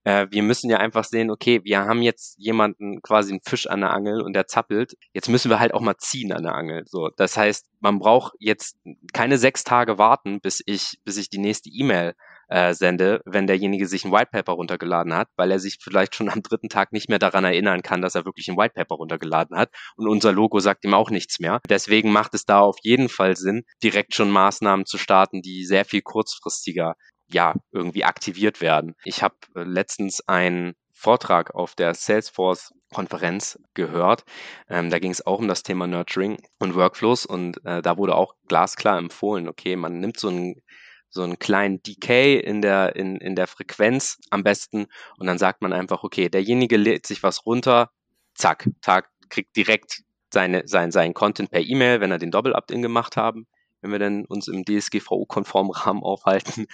äh, wir müssen ja einfach sehen, okay, wir haben jetzt jemanden quasi einen Fisch an der Angel und der zappelt. Jetzt müssen wir halt auch mal ziehen an der Angel. So, das heißt, man braucht jetzt keine sechs Tage warten, bis ich, bis ich die nächste E-Mail äh, sende, wenn derjenige sich ein White Paper runtergeladen hat, weil er sich vielleicht schon am dritten Tag nicht mehr daran erinnern kann, dass er wirklich ein White Paper runtergeladen hat und unser Logo sagt ihm auch nichts mehr. Deswegen macht es da auf jeden Fall Sinn, direkt schon Maßnahmen zu starten, die sehr viel kurzfristiger ja irgendwie aktiviert werden. Ich habe äh, letztens einen Vortrag auf der Salesforce Konferenz gehört. Ähm, da ging es auch um das Thema Nurturing und Workflows und äh, da wurde auch glasklar empfohlen, okay, man nimmt so ein so einen kleinen Decay in der, in, in der Frequenz am besten und dann sagt man einfach, okay, derjenige lädt sich was runter, zack, Tag, kriegt direkt seine, sein, sein Content per E-Mail, wenn er den Doppel-Opt-in gemacht haben wenn wir denn uns im DSGVO-konformen Rahmen aufhalten.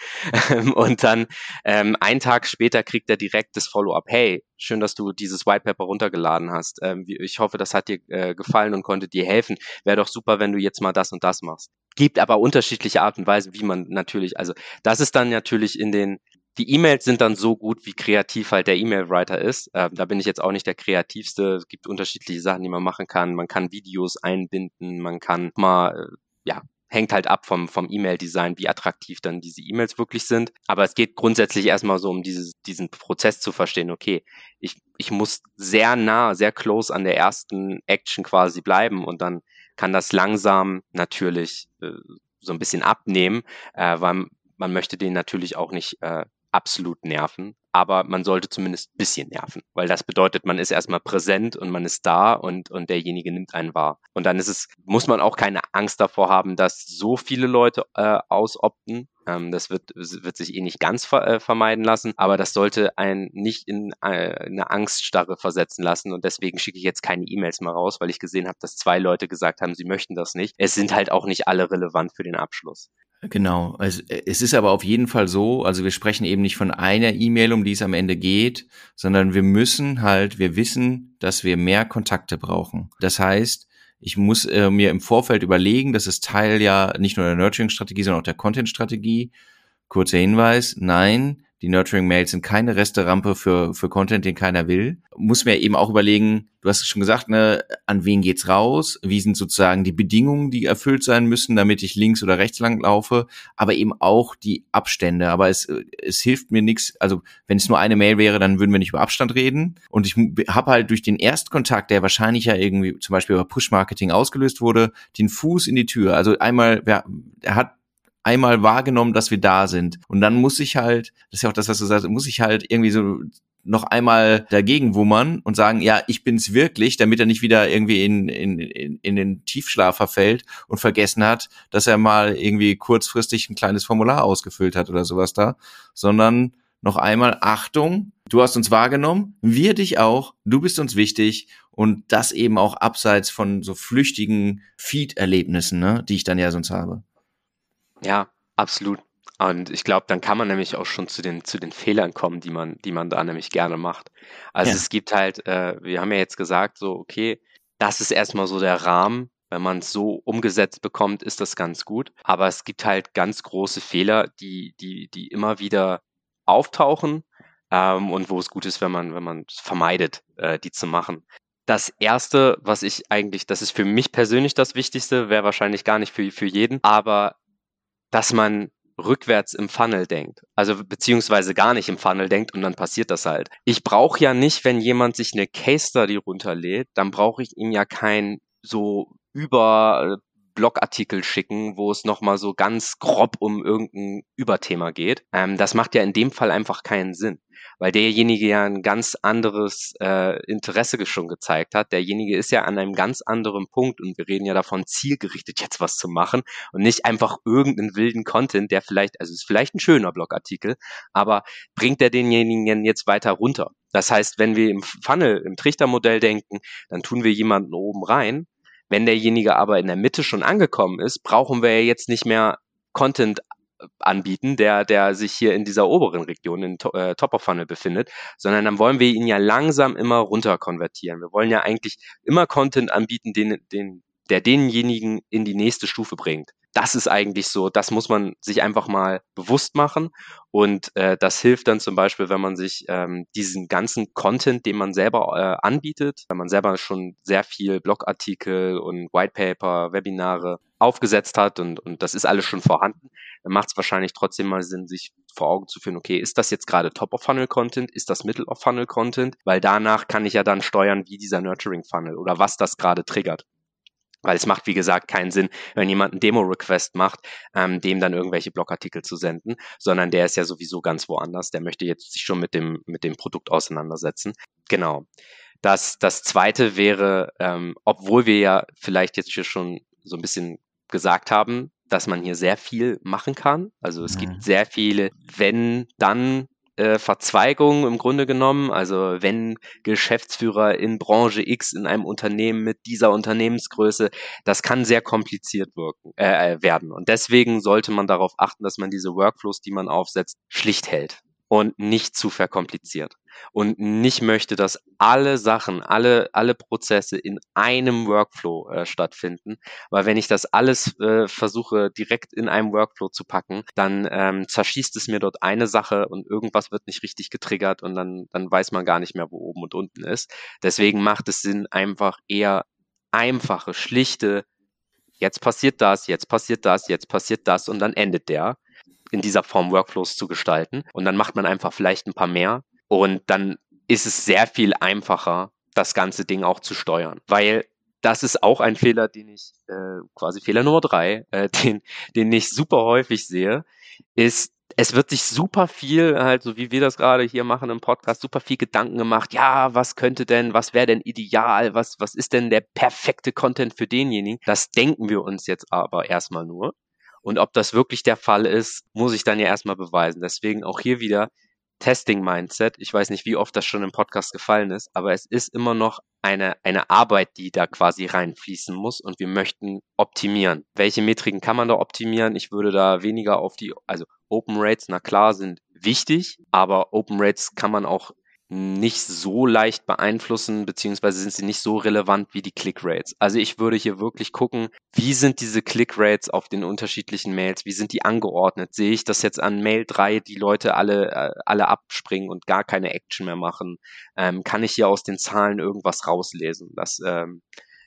Ähm, und dann ähm, einen Tag später kriegt er direkt das Follow-up. Hey, schön, dass du dieses White Paper runtergeladen hast. Ähm, ich hoffe, das hat dir äh, gefallen und konnte dir helfen. Wäre doch super, wenn du jetzt mal das und das machst. Gibt aber unterschiedliche Art und Weise, wie man natürlich, also das ist dann natürlich in den die E-Mails sind dann so gut, wie kreativ halt der E-Mail-Writer ist. Ähm, da bin ich jetzt auch nicht der kreativste. Es gibt unterschiedliche Sachen, die man machen kann. Man kann Videos einbinden, man kann mal äh, ja hängt halt ab vom, vom E-Mail-Design, wie attraktiv dann diese E-Mails wirklich sind. Aber es geht grundsätzlich erstmal so um dieses, diesen Prozess zu verstehen, okay, ich, ich muss sehr nah, sehr close an der ersten Action quasi bleiben und dann kann das langsam natürlich äh, so ein bisschen abnehmen, äh, weil man möchte den natürlich auch nicht äh, absolut nerven, aber man sollte zumindest ein bisschen nerven, weil das bedeutet, man ist erstmal präsent und man ist da und, und derjenige nimmt einen wahr. Und dann ist es, muss man auch keine Angst davor haben, dass so viele Leute äh, ausopten. Ähm, das wird, wird sich eh nicht ganz ver äh, vermeiden lassen, aber das sollte einen nicht in äh, eine Angststarre versetzen lassen und deswegen schicke ich jetzt keine E-Mails mehr raus, weil ich gesehen habe, dass zwei Leute gesagt haben, sie möchten das nicht. Es sind halt auch nicht alle relevant für den Abschluss. Genau. Also, es ist aber auf jeden Fall so, also wir sprechen eben nicht von einer E-Mail, um die es am Ende geht, sondern wir müssen halt, wir wissen, dass wir mehr Kontakte brauchen. Das heißt, ich muss äh, mir im Vorfeld überlegen, das ist Teil ja nicht nur der Nurturing-Strategie, sondern auch der Content-Strategie. Kurzer Hinweis, nein, die Nurturing-Mails sind keine Resterampe für, für Content, den keiner will. Muss mir eben auch überlegen, du hast es schon gesagt, ne, an wen geht's raus? Wie sind sozusagen die Bedingungen, die erfüllt sein müssen, damit ich links oder rechts lang laufe? Aber eben auch die Abstände. Aber es, es hilft mir nichts. Also wenn es nur eine Mail wäre, dann würden wir nicht über Abstand reden. Und ich habe halt durch den Erstkontakt, der wahrscheinlich ja irgendwie zum Beispiel über Push-Marketing ausgelöst wurde, den Fuß in die Tür. Also einmal, wer, er hat einmal wahrgenommen, dass wir da sind. Und dann muss ich halt, das ist ja auch das, was du sagst, muss ich halt irgendwie so noch einmal dagegen wummern und sagen, ja, ich bin's wirklich, damit er nicht wieder irgendwie in, in, in, in den Tiefschlaf verfällt und vergessen hat, dass er mal irgendwie kurzfristig ein kleines Formular ausgefüllt hat oder sowas da, sondern noch einmal Achtung, du hast uns wahrgenommen, wir dich auch, du bist uns wichtig und das eben auch abseits von so flüchtigen Feed-Erlebnissen, ne, die ich dann ja sonst habe. Ja, absolut. Und ich glaube, dann kann man nämlich auch schon zu den, zu den Fehlern kommen, die man, die man da nämlich gerne macht. Also ja. es gibt halt, äh, wir haben ja jetzt gesagt, so, okay, das ist erstmal so der Rahmen. Wenn man es so umgesetzt bekommt, ist das ganz gut. Aber es gibt halt ganz große Fehler, die, die, die immer wieder auftauchen ähm, und wo es gut ist, wenn man, wenn man vermeidet, äh, die zu machen. Das erste, was ich eigentlich, das ist für mich persönlich das Wichtigste, wäre wahrscheinlich gar nicht für, für jeden, aber dass man rückwärts im Funnel denkt. Also beziehungsweise gar nicht im Funnel denkt und dann passiert das halt. Ich brauche ja nicht, wenn jemand sich eine Case Study runterlädt, dann brauche ich ihm ja kein so über äh, Blogartikel schicken, wo es nochmal so ganz grob um irgendein Überthema geht. Ähm, das macht ja in dem Fall einfach keinen Sinn, weil derjenige ja ein ganz anderes äh, Interesse schon gezeigt hat. Derjenige ist ja an einem ganz anderen Punkt und wir reden ja davon, zielgerichtet jetzt was zu machen und nicht einfach irgendeinen wilden Content, der vielleicht, also ist vielleicht ein schöner Blogartikel, aber bringt er denjenigen jetzt weiter runter? Das heißt, wenn wir im Funnel, im Trichtermodell denken, dann tun wir jemanden oben rein wenn derjenige aber in der Mitte schon angekommen ist, brauchen wir ja jetzt nicht mehr Content anbieten, der, der sich hier in dieser oberen Region, in äh, Top of Funnel befindet, sondern dann wollen wir ihn ja langsam immer runter konvertieren. Wir wollen ja eigentlich immer Content anbieten, den, den, der denjenigen in die nächste Stufe bringt das ist eigentlich so, das muss man sich einfach mal bewusst machen. Und äh, das hilft dann zum Beispiel, wenn man sich ähm, diesen ganzen Content, den man selber äh, anbietet, wenn man selber schon sehr viel Blogartikel und Whitepaper, Webinare aufgesetzt hat und, und das ist alles schon vorhanden, dann macht es wahrscheinlich trotzdem mal Sinn, sich vor Augen zu führen, okay, ist das jetzt gerade Top-of-Funnel-Content, ist das Middle-of-Funnel-Content? Weil danach kann ich ja dann steuern, wie dieser Nurturing-Funnel oder was das gerade triggert. Weil es macht, wie gesagt, keinen Sinn, wenn jemand einen Demo-Request macht, ähm, dem dann irgendwelche Blogartikel zu senden, sondern der ist ja sowieso ganz woanders. Der möchte jetzt sich schon mit dem, mit dem Produkt auseinandersetzen. Genau. Das, das zweite wäre, ähm, obwohl wir ja vielleicht jetzt hier schon so ein bisschen gesagt haben, dass man hier sehr viel machen kann. Also es mhm. gibt sehr viele wenn dann äh, Verzweigungen im Grunde genommen. Also wenn Geschäftsführer in Branche X in einem Unternehmen mit dieser Unternehmensgröße, das kann sehr kompliziert wirken, äh, äh werden. Und deswegen sollte man darauf achten, dass man diese Workflows, die man aufsetzt, schlicht hält und nicht zu verkompliziert und nicht möchte, dass alle Sachen, alle, alle Prozesse in einem Workflow äh, stattfinden. Weil wenn ich das alles äh, versuche, direkt in einem Workflow zu packen, dann ähm, zerschießt es mir dort eine Sache und irgendwas wird nicht richtig getriggert und dann, dann weiß man gar nicht mehr, wo oben und unten ist. Deswegen macht es Sinn, einfach eher einfache, schlichte, jetzt passiert das, jetzt passiert das, jetzt passiert das und dann endet der in dieser Form Workflows zu gestalten. Und dann macht man einfach vielleicht ein paar mehr und dann ist es sehr viel einfacher, das ganze Ding auch zu steuern. Weil das ist auch ein Fehler, den ich, äh, quasi Fehler Nummer drei, äh, den, den ich super häufig sehe, ist, es wird sich super viel, halt so wie wir das gerade hier machen im Podcast, super viel Gedanken gemacht. Ja, was könnte denn, was wäre denn ideal? Was, was ist denn der perfekte Content für denjenigen? Das denken wir uns jetzt aber erstmal nur. Und ob das wirklich der Fall ist, muss ich dann ja erstmal beweisen. Deswegen auch hier wieder Testing-Mindset. Ich weiß nicht, wie oft das schon im Podcast gefallen ist, aber es ist immer noch eine, eine Arbeit, die da quasi reinfließen muss und wir möchten optimieren. Welche Metriken kann man da optimieren? Ich würde da weniger auf die, also Open Rates, na klar, sind wichtig, aber Open Rates kann man auch nicht so leicht beeinflussen, beziehungsweise sind sie nicht so relevant wie die Click-Rates. Also ich würde hier wirklich gucken, wie sind diese Click-Rates auf den unterschiedlichen Mails, wie sind die angeordnet? Sehe ich das jetzt an Mail 3, die Leute alle, äh, alle abspringen und gar keine Action mehr machen? Ähm, kann ich hier aus den Zahlen irgendwas rauslesen? Das ähm,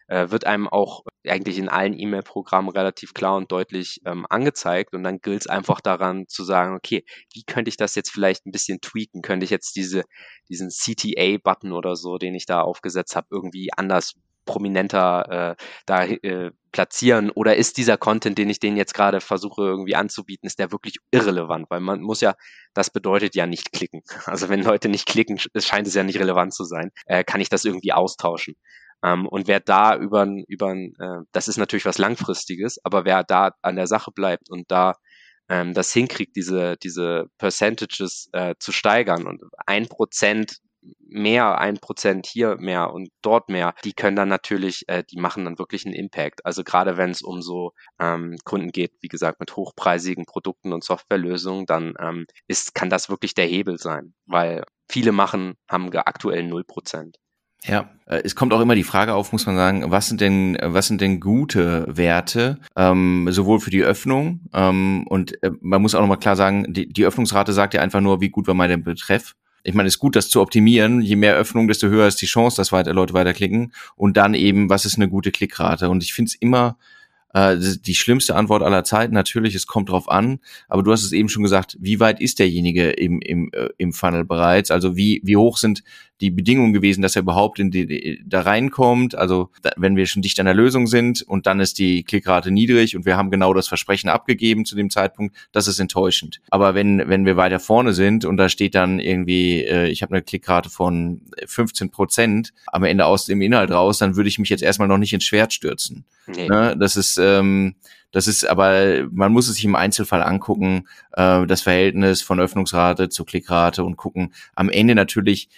äh, wird einem auch eigentlich in allen E-Mail-Programmen relativ klar und deutlich ähm, angezeigt. Und dann gilt es einfach daran zu sagen, okay, wie könnte ich das jetzt vielleicht ein bisschen tweaken? Könnte ich jetzt diese, diesen CTA-Button oder so, den ich da aufgesetzt habe, irgendwie anders prominenter äh, da äh, platzieren oder ist dieser Content, den ich denen jetzt gerade versuche irgendwie anzubieten, ist der wirklich irrelevant, weil man muss ja, das bedeutet ja nicht klicken. Also wenn Leute nicht klicken, scheint es ja nicht relevant zu sein, äh, kann ich das irgendwie austauschen. Ähm, und wer da über, über äh, das ist natürlich was Langfristiges, aber wer da an der Sache bleibt und da ähm, das hinkriegt, diese, diese Percentages äh, zu steigern und ein Prozent mehr, ein Prozent hier mehr und dort mehr, die können dann natürlich, äh, die machen dann wirklich einen Impact. Also gerade wenn es um so ähm, Kunden geht, wie gesagt, mit hochpreisigen Produkten und Softwarelösungen, dann ähm, ist, kann das wirklich der Hebel sein, weil viele machen, haben aktuell null Prozent. Ja, äh, es kommt auch immer die Frage auf, muss man sagen, was sind denn, was sind denn gute Werte, ähm, sowohl für die Öffnung ähm, und äh, man muss auch nochmal klar sagen, die, die Öffnungsrate sagt ja einfach nur, wie gut war mein Betreff. Ich meine, es ist gut, das zu optimieren. Je mehr Öffnung, desto höher ist die Chance, dass weiter Leute weiterklicken. Und dann eben, was ist eine gute Klickrate? Und ich finde es immer äh, die schlimmste Antwort aller Zeiten. Natürlich, es kommt drauf an. Aber du hast es eben schon gesagt, wie weit ist derjenige im, im, äh, im Funnel bereits? Also wie, wie hoch sind die Bedingungen gewesen, dass er überhaupt in die, da reinkommt? Also da, wenn wir schon dicht an der Lösung sind und dann ist die Klickrate niedrig und wir haben genau das Versprechen abgegeben zu dem Zeitpunkt, das ist enttäuschend. Aber wenn, wenn wir weiter vorne sind und da steht dann irgendwie, äh, ich habe eine Klickrate von 15 Prozent am Ende aus dem Inhalt raus, dann würde ich mich jetzt erstmal noch nicht ins Schwert stürzen. Nee. Ne? Das ist ähm, das ist aber, man muss es sich im Einzelfall angucken, äh, das Verhältnis von Öffnungsrate zu Klickrate und gucken. Am Ende natürlich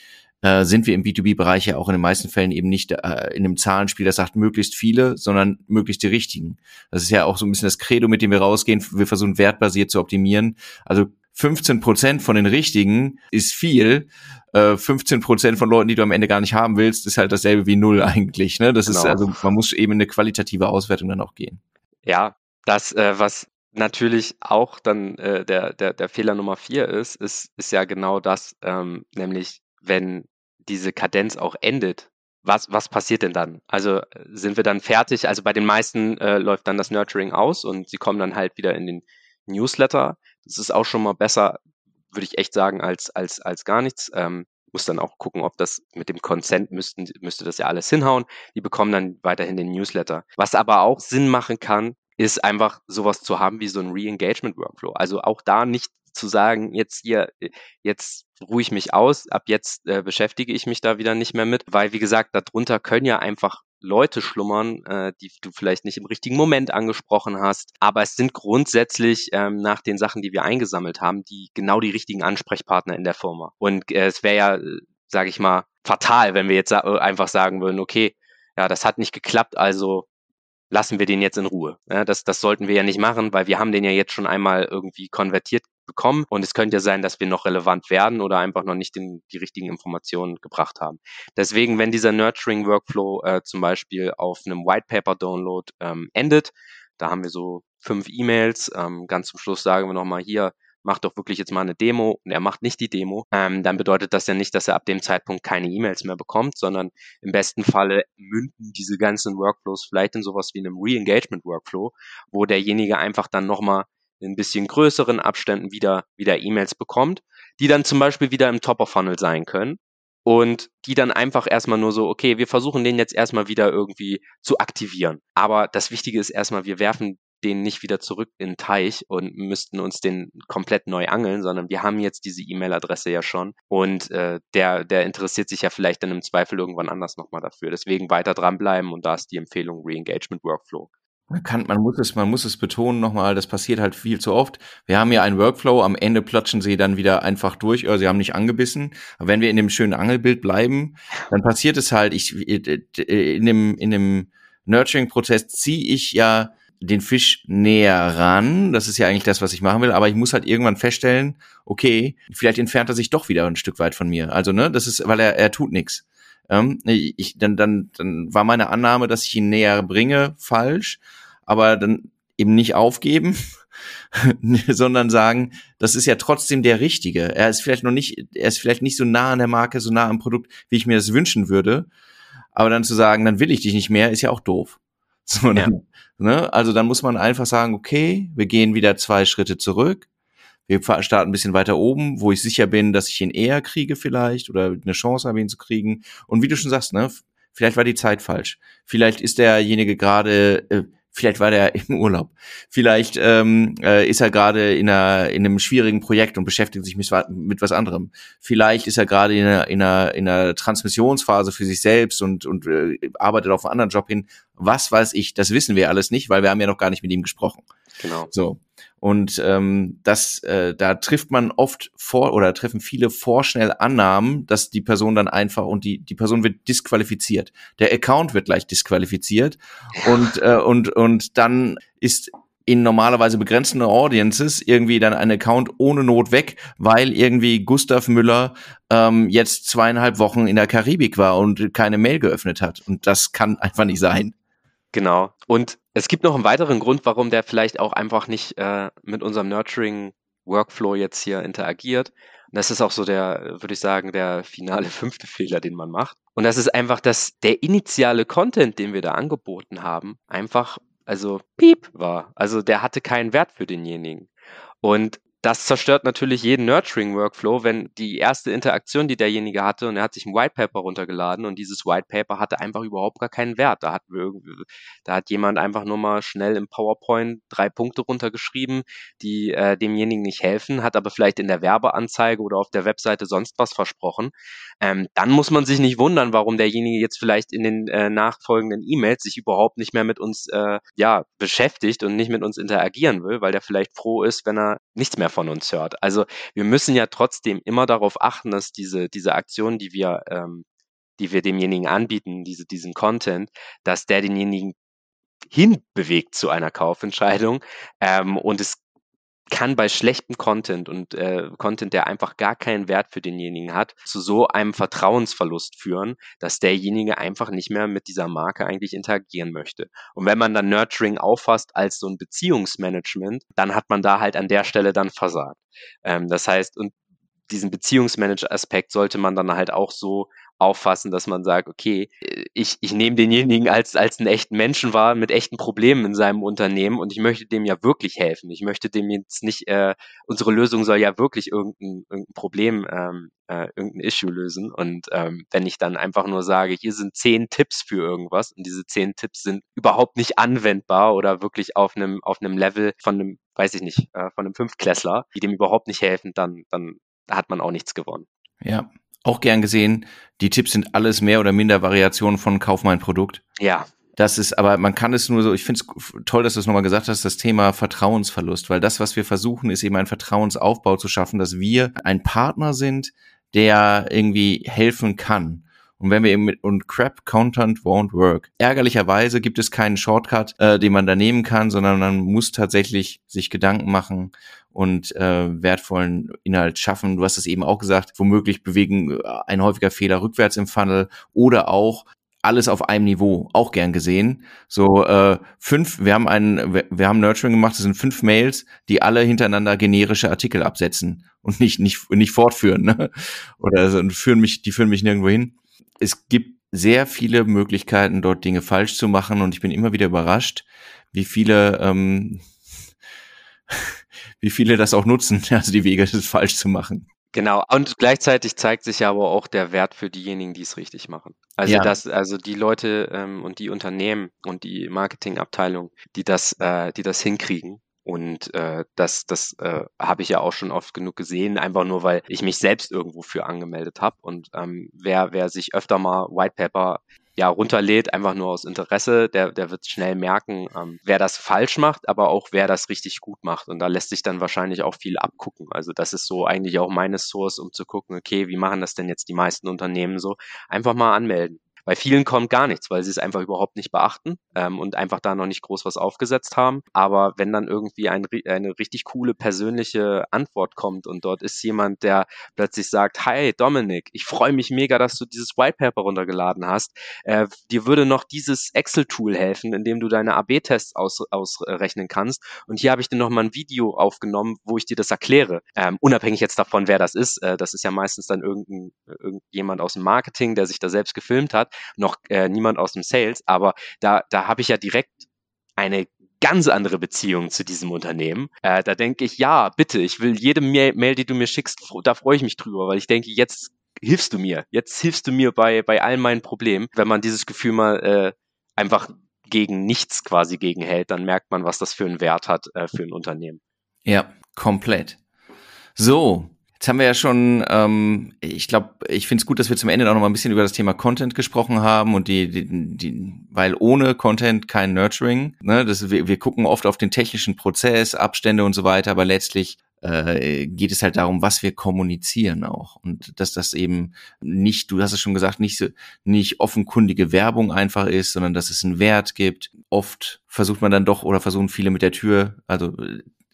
äh, sind wir im B2B-Bereich ja auch in den meisten Fällen eben nicht äh, in einem Zahlenspiel, das sagt möglichst viele, sondern möglichst die richtigen. Das ist ja auch so ein bisschen das Credo, mit dem wir rausgehen. Wir versuchen wertbasiert zu optimieren. Also 15 Prozent von den richtigen ist viel. Äh, 15 Prozent von Leuten, die du am Ende gar nicht haben willst, ist halt dasselbe wie null eigentlich. Ne? Das genau. ist also, man muss eben in eine qualitative Auswertung dann auch gehen. Ja, das, äh, was natürlich auch dann äh, der, der, der Fehler Nummer vier ist, ist, ist ja genau das, ähm, nämlich wenn diese Kadenz auch endet, was, was passiert denn dann? Also sind wir dann fertig? Also bei den meisten äh, läuft dann das Nurturing aus und sie kommen dann halt wieder in den Newsletter. Das ist auch schon mal besser, würde ich echt sagen, als, als, als gar nichts. Ähm, muss dann auch gucken, ob das mit dem Consent müssten, müsste das ja alles hinhauen. Die bekommen dann weiterhin den Newsletter. Was aber auch Sinn machen kann, ist einfach sowas zu haben wie so ein Re-Engagement-Workflow. Also auch da nicht zu sagen, jetzt hier, jetzt ruhe ich mich aus, ab jetzt äh, beschäftige ich mich da wieder nicht mehr mit, weil wie gesagt, darunter können ja einfach Leute schlummern, äh, die du vielleicht nicht im richtigen Moment angesprochen hast. Aber es sind grundsätzlich ähm, nach den Sachen, die wir eingesammelt haben, die genau die richtigen Ansprechpartner in der Firma. Und äh, es wäre ja, äh, sage ich mal, fatal, wenn wir jetzt sa einfach sagen würden, okay, ja, das hat nicht geklappt, also lassen wir den jetzt in Ruhe. Ja, das, das sollten wir ja nicht machen, weil wir haben den ja jetzt schon einmal irgendwie konvertiert bekommen. Und es könnte ja sein, dass wir noch relevant werden oder einfach noch nicht den, die richtigen Informationen gebracht haben. Deswegen, wenn dieser Nurturing Workflow äh, zum Beispiel auf einem White Paper Download ähm, endet, da haben wir so fünf E-Mails, ähm, ganz zum Schluss sagen wir nochmal hier, mach doch wirklich jetzt mal eine Demo. Und er macht nicht die Demo, ähm, dann bedeutet das ja nicht, dass er ab dem Zeitpunkt keine E-Mails mehr bekommt, sondern im besten Falle münden diese ganzen Workflows vielleicht in sowas wie einem Re-Engagement Workflow, wo derjenige einfach dann nochmal in ein bisschen größeren Abständen wieder, wieder E-Mails bekommt, die dann zum Beispiel wieder im Top-of-Funnel sein können und die dann einfach erstmal nur so, okay, wir versuchen den jetzt erstmal wieder irgendwie zu aktivieren. Aber das Wichtige ist erstmal, wir werfen den nicht wieder zurück in den Teich und müssten uns den komplett neu angeln, sondern wir haben jetzt diese E-Mail-Adresse ja schon und äh, der, der interessiert sich ja vielleicht dann im Zweifel irgendwann anders nochmal dafür. Deswegen weiter dranbleiben und da ist die Empfehlung Re-Engagement Workflow. Man kann, man muss es, man muss es betonen nochmal, das passiert halt viel zu oft. Wir haben ja einen Workflow, am Ende platschen sie dann wieder einfach durch, oder sie haben nicht angebissen. Aber wenn wir in dem schönen Angelbild bleiben, dann passiert es halt, ich, in dem, in dem Nurturing-Prozess ziehe ich ja den Fisch näher ran. Das ist ja eigentlich das, was ich machen will. Aber ich muss halt irgendwann feststellen, okay, vielleicht entfernt er sich doch wieder ein Stück weit von mir. Also, ne, das ist, weil er, er tut nichts. Ähm, ich, dann, dann, dann war meine Annahme, dass ich ihn näher bringe, falsch. Aber dann eben nicht aufgeben, sondern sagen, das ist ja trotzdem der Richtige. Er ist vielleicht noch nicht, er ist vielleicht nicht so nah an der Marke, so nah am Produkt, wie ich mir das wünschen würde. Aber dann zu sagen, dann will ich dich nicht mehr, ist ja auch doof. So, dann, ja. ne? Also dann muss man einfach sagen, okay, wir gehen wieder zwei Schritte zurück. Wir starten ein bisschen weiter oben, wo ich sicher bin, dass ich ihn eher kriege vielleicht oder eine Chance habe, ihn zu kriegen. Und wie du schon sagst, ne, vielleicht war die Zeit falsch. Vielleicht ist derjenige gerade, äh, Vielleicht war der im Urlaub. Vielleicht ähm, äh, ist er gerade in, in einem schwierigen Projekt und beschäftigt sich mit, mit was anderem. Vielleicht ist er gerade in einer, in, einer, in einer Transmissionsphase für sich selbst und, und äh, arbeitet auf einen anderen Job hin. Was weiß ich, das wissen wir alles nicht, weil wir haben ja noch gar nicht mit ihm gesprochen. Genau. So. Und ähm, das, äh, da trifft man oft vor oder treffen viele vorschnell Annahmen, dass die Person dann einfach und die die Person wird disqualifiziert. Der Account wird gleich disqualifiziert ja. und äh, und und dann ist in normalerweise begrenzten Audiences irgendwie dann ein Account ohne Not weg, weil irgendwie Gustav Müller ähm, jetzt zweieinhalb Wochen in der Karibik war und keine Mail geöffnet hat. Und das kann einfach nicht sein. Genau. Und es gibt noch einen weiteren Grund, warum der vielleicht auch einfach nicht äh, mit unserem Nurturing-Workflow jetzt hier interagiert. Und das ist auch so der, würde ich sagen, der finale fünfte Fehler, den man macht. Und das ist einfach, dass der initiale Content, den wir da angeboten haben, einfach, also piep war. Also der hatte keinen Wert für denjenigen. Und das zerstört natürlich jeden Nurturing-Workflow, wenn die erste Interaktion, die derjenige hatte, und er hat sich ein White Paper runtergeladen und dieses White Paper hatte einfach überhaupt gar keinen Wert. Da hat, da hat jemand einfach nur mal schnell im PowerPoint drei Punkte runtergeschrieben, die äh, demjenigen nicht helfen, hat aber vielleicht in der Werbeanzeige oder auf der Webseite sonst was versprochen. Ähm, dann muss man sich nicht wundern, warum derjenige jetzt vielleicht in den äh, nachfolgenden E-Mails sich überhaupt nicht mehr mit uns äh, ja, beschäftigt und nicht mit uns interagieren will, weil der vielleicht froh ist, wenn er nichts mehr von uns hört. Also wir müssen ja trotzdem immer darauf achten, dass diese, diese Aktion, die wir, ähm, die wir demjenigen anbieten, diese, diesen Content, dass der denjenigen hinbewegt zu einer Kaufentscheidung. Ähm, und es kann bei schlechtem Content und äh, Content, der einfach gar keinen Wert für denjenigen hat, zu so einem Vertrauensverlust führen, dass derjenige einfach nicht mehr mit dieser Marke eigentlich interagieren möchte. Und wenn man dann Nurturing auffasst als so ein Beziehungsmanagement, dann hat man da halt an der Stelle dann versagt. Ähm, das heißt, und diesen Beziehungsmanager-Aspekt sollte man dann halt auch so auffassen, dass man sagt, okay, ich, ich nehme denjenigen als, als einen echten Menschen wahr mit echten Problemen in seinem Unternehmen und ich möchte dem ja wirklich helfen. Ich möchte dem jetzt nicht, äh, unsere Lösung soll ja wirklich irgendein, irgendein Problem, ähm, äh, irgendein Issue lösen. Und ähm, wenn ich dann einfach nur sage, hier sind zehn Tipps für irgendwas und diese zehn Tipps sind überhaupt nicht anwendbar oder wirklich auf einem, auf einem Level von einem, weiß ich nicht, äh, von einem Fünftklässler, die dem überhaupt nicht helfen, dann, dann hat man auch nichts gewonnen. Ja, auch gern gesehen. Die Tipps sind alles mehr oder minder Variationen von Kauf mein Produkt. Ja. Das ist, aber man kann es nur so, ich finde es toll, dass du es nochmal gesagt hast, das Thema Vertrauensverlust, weil das, was wir versuchen, ist eben einen Vertrauensaufbau zu schaffen, dass wir ein Partner sind, der irgendwie helfen kann. Und wenn wir eben mit und Crap Content won't work. Ärgerlicherweise gibt es keinen Shortcut, äh, den man da nehmen kann, sondern man muss tatsächlich sich Gedanken machen und äh, wertvollen Inhalt schaffen. Du hast es eben auch gesagt, womöglich bewegen äh, ein häufiger Fehler rückwärts im Funnel oder auch alles auf einem Niveau, auch gern gesehen. So äh, fünf, wir haben einen, wir, wir haben Nurturing gemacht, das sind fünf Mails, die alle hintereinander generische Artikel absetzen und nicht nicht nicht fortführen, ne? Oder so, führen mich, die führen mich nirgendwo hin es gibt sehr viele Möglichkeiten, dort Dinge falsch zu machen und ich bin immer wieder überrascht, wie viele, ähm, wie viele das auch nutzen, also die Wege, das falsch zu machen. Genau, und gleichzeitig zeigt sich aber auch der Wert für diejenigen, die es richtig machen. Also ja. das, also die Leute ähm, und die Unternehmen und die Marketingabteilung, die das, äh, die das hinkriegen, und äh, das, das äh, habe ich ja auch schon oft genug gesehen, einfach nur, weil ich mich selbst irgendwo für angemeldet habe. Und ähm, wer, wer sich öfter mal White Paper ja, runterlädt, einfach nur aus Interesse, der, der wird schnell merken, ähm, wer das falsch macht, aber auch wer das richtig gut macht. Und da lässt sich dann wahrscheinlich auch viel abgucken. Also das ist so eigentlich auch meine Source, um zu gucken, okay, wie machen das denn jetzt die meisten Unternehmen so? Einfach mal anmelden. Bei vielen kommt gar nichts, weil sie es einfach überhaupt nicht beachten ähm, und einfach da noch nicht groß was aufgesetzt haben. Aber wenn dann irgendwie ein, eine richtig coole persönliche Antwort kommt und dort ist jemand, der plötzlich sagt, hi Dominik, ich freue mich mega, dass du dieses White Paper runtergeladen hast. Äh, dir würde noch dieses Excel-Tool helfen, in dem du deine AB-Tests aus, ausrechnen kannst. Und hier habe ich dir noch mal ein Video aufgenommen, wo ich dir das erkläre. Ähm, unabhängig jetzt davon, wer das ist. Äh, das ist ja meistens dann irgendein, irgendjemand aus dem Marketing, der sich da selbst gefilmt hat, noch äh, niemand aus dem Sales. Aber da, da habe ich ja direkt eine ganz andere Beziehung zu diesem Unternehmen. Äh, da denke ich, ja, bitte, ich will jede Mail, die du mir schickst, da freue ich mich drüber, weil ich denke, jetzt hilfst du mir. Jetzt hilfst du mir bei, bei all meinen Problemen. Wenn man dieses Gefühl mal äh, einfach gegen nichts quasi gegenhält, dann merkt man, was das für einen Wert hat äh, für ein Unternehmen. Ja, komplett. So, Jetzt haben wir ja schon, ähm, ich glaube, ich finde es gut, dass wir zum Ende auch noch mal ein bisschen über das Thema Content gesprochen haben und die, die, die weil ohne Content kein Nurturing. Ne? Das, wir, wir gucken oft auf den technischen Prozess, Abstände und so weiter, aber letztlich äh, geht es halt darum, was wir kommunizieren auch und dass das eben nicht, du hast es schon gesagt, nicht so, nicht offenkundige Werbung einfach ist, sondern dass es einen Wert gibt. Oft versucht man dann doch oder versuchen viele mit der Tür, also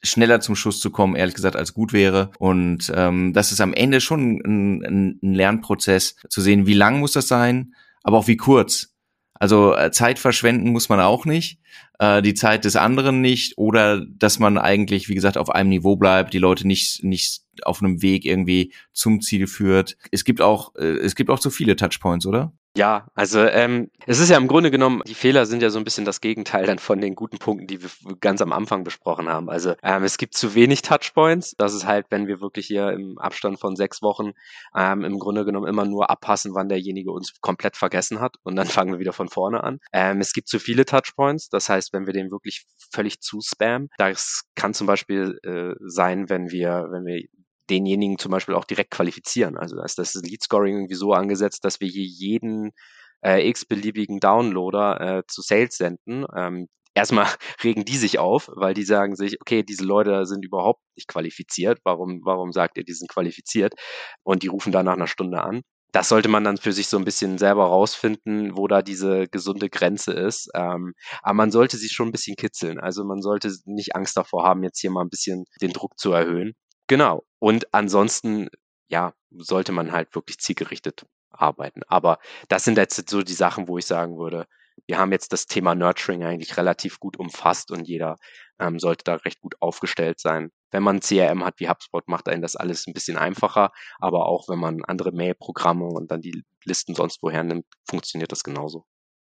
schneller zum Schuss zu kommen, ehrlich gesagt, als gut wäre. Und ähm, das ist am Ende schon ein, ein Lernprozess, zu sehen, wie lang muss das sein, aber auch wie kurz. Also äh, Zeit verschwenden muss man auch nicht, äh, die Zeit des anderen nicht oder dass man eigentlich, wie gesagt, auf einem Niveau bleibt, die Leute nicht nicht auf einem Weg irgendwie zum Ziel führt. Es gibt auch äh, es gibt auch zu viele Touchpoints, oder? Ja, also ähm, es ist ja im Grunde genommen, die Fehler sind ja so ein bisschen das Gegenteil dann von den guten Punkten, die wir ganz am Anfang besprochen haben. Also ähm, es gibt zu wenig Touchpoints. Das ist halt, wenn wir wirklich hier im Abstand von sechs Wochen ähm, im Grunde genommen immer nur abpassen, wann derjenige uns komplett vergessen hat und dann fangen wir wieder von vorne an. Ähm, es gibt zu viele Touchpoints. Das heißt, wenn wir den wirklich völlig zu spammen, das kann zum Beispiel äh, sein, wenn wir, wenn wir denjenigen zum Beispiel auch direkt qualifizieren. Also ist das Lead Scoring irgendwie so angesetzt, dass wir hier jeden äh, x-beliebigen Downloader äh, zu Sales senden. Ähm, erstmal regen die sich auf, weil die sagen sich, okay, diese Leute sind überhaupt nicht qualifiziert. Warum, warum sagt ihr, die sind qualifiziert? Und die rufen da nach einer Stunde an. Das sollte man dann für sich so ein bisschen selber rausfinden, wo da diese gesunde Grenze ist. Ähm, aber man sollte sich schon ein bisschen kitzeln. Also man sollte nicht Angst davor haben, jetzt hier mal ein bisschen den Druck zu erhöhen. Genau. Und ansonsten, ja, sollte man halt wirklich zielgerichtet arbeiten. Aber das sind jetzt so die Sachen, wo ich sagen würde, wir haben jetzt das Thema Nurturing eigentlich relativ gut umfasst und jeder ähm, sollte da recht gut aufgestellt sein. Wenn man CRM hat wie HubSpot, macht einen das alles ein bisschen einfacher, aber auch wenn man andere Mail-Programme und dann die Listen sonst woher nimmt, funktioniert das genauso.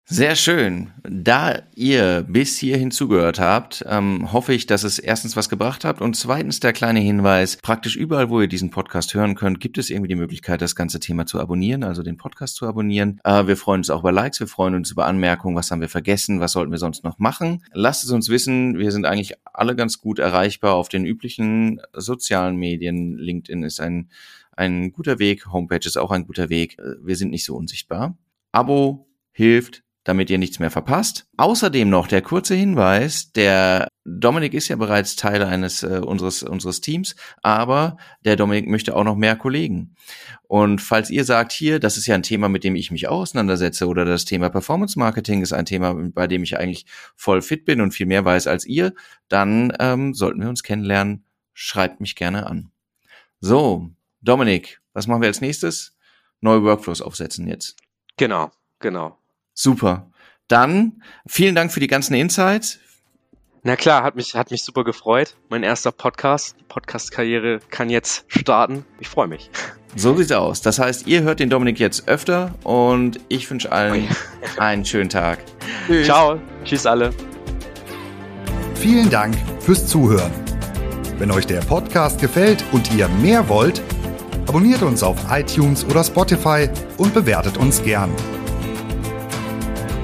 Sehr schön. Da ihr bis hierhin zugehört habt, ähm, hoffe ich, dass es erstens was gebracht habt und zweitens der kleine Hinweis, praktisch überall, wo ihr diesen Podcast hören könnt, gibt es irgendwie die Möglichkeit, das ganze Thema zu abonnieren, also den Podcast zu abonnieren. Äh, wir freuen uns auch über Likes, wir freuen uns über Anmerkungen, was haben wir vergessen, was sollten wir sonst noch machen. Lasst es uns wissen, wir sind eigentlich alle ganz gut erreichbar auf den üblichen sozialen Medien. LinkedIn ist ein, ein guter Weg, Homepage ist auch ein guter Weg. Äh, wir sind nicht so unsichtbar. Abo hilft, damit ihr nichts mehr verpasst. Außerdem noch der kurze Hinweis, der Dominik ist ja bereits Teil eines äh, unseres unseres Teams, aber der Dominik möchte auch noch mehr Kollegen. Und falls ihr sagt hier, das ist ja ein Thema, mit dem ich mich auseinandersetze oder das Thema Performance Marketing ist ein Thema, bei dem ich eigentlich voll fit bin und viel mehr weiß als ihr, dann ähm, sollten wir uns kennenlernen. Schreibt mich gerne an. So, Dominik, was machen wir als nächstes? Neue Workflows aufsetzen jetzt. Genau, genau. Super. Dann vielen Dank für die ganzen Insights. Na klar, hat mich, hat mich super gefreut. Mein erster Podcast. Die Podcast-Karriere kann jetzt starten. Ich freue mich. So sieht's aus. Das heißt, ihr hört den Dominik jetzt öfter und ich wünsche allen oh einen schönen Tag. Tschüss. Ciao. Tschüss alle. Vielen Dank fürs Zuhören. Wenn euch der Podcast gefällt und ihr mehr wollt, abonniert uns auf iTunes oder Spotify und bewertet uns gern.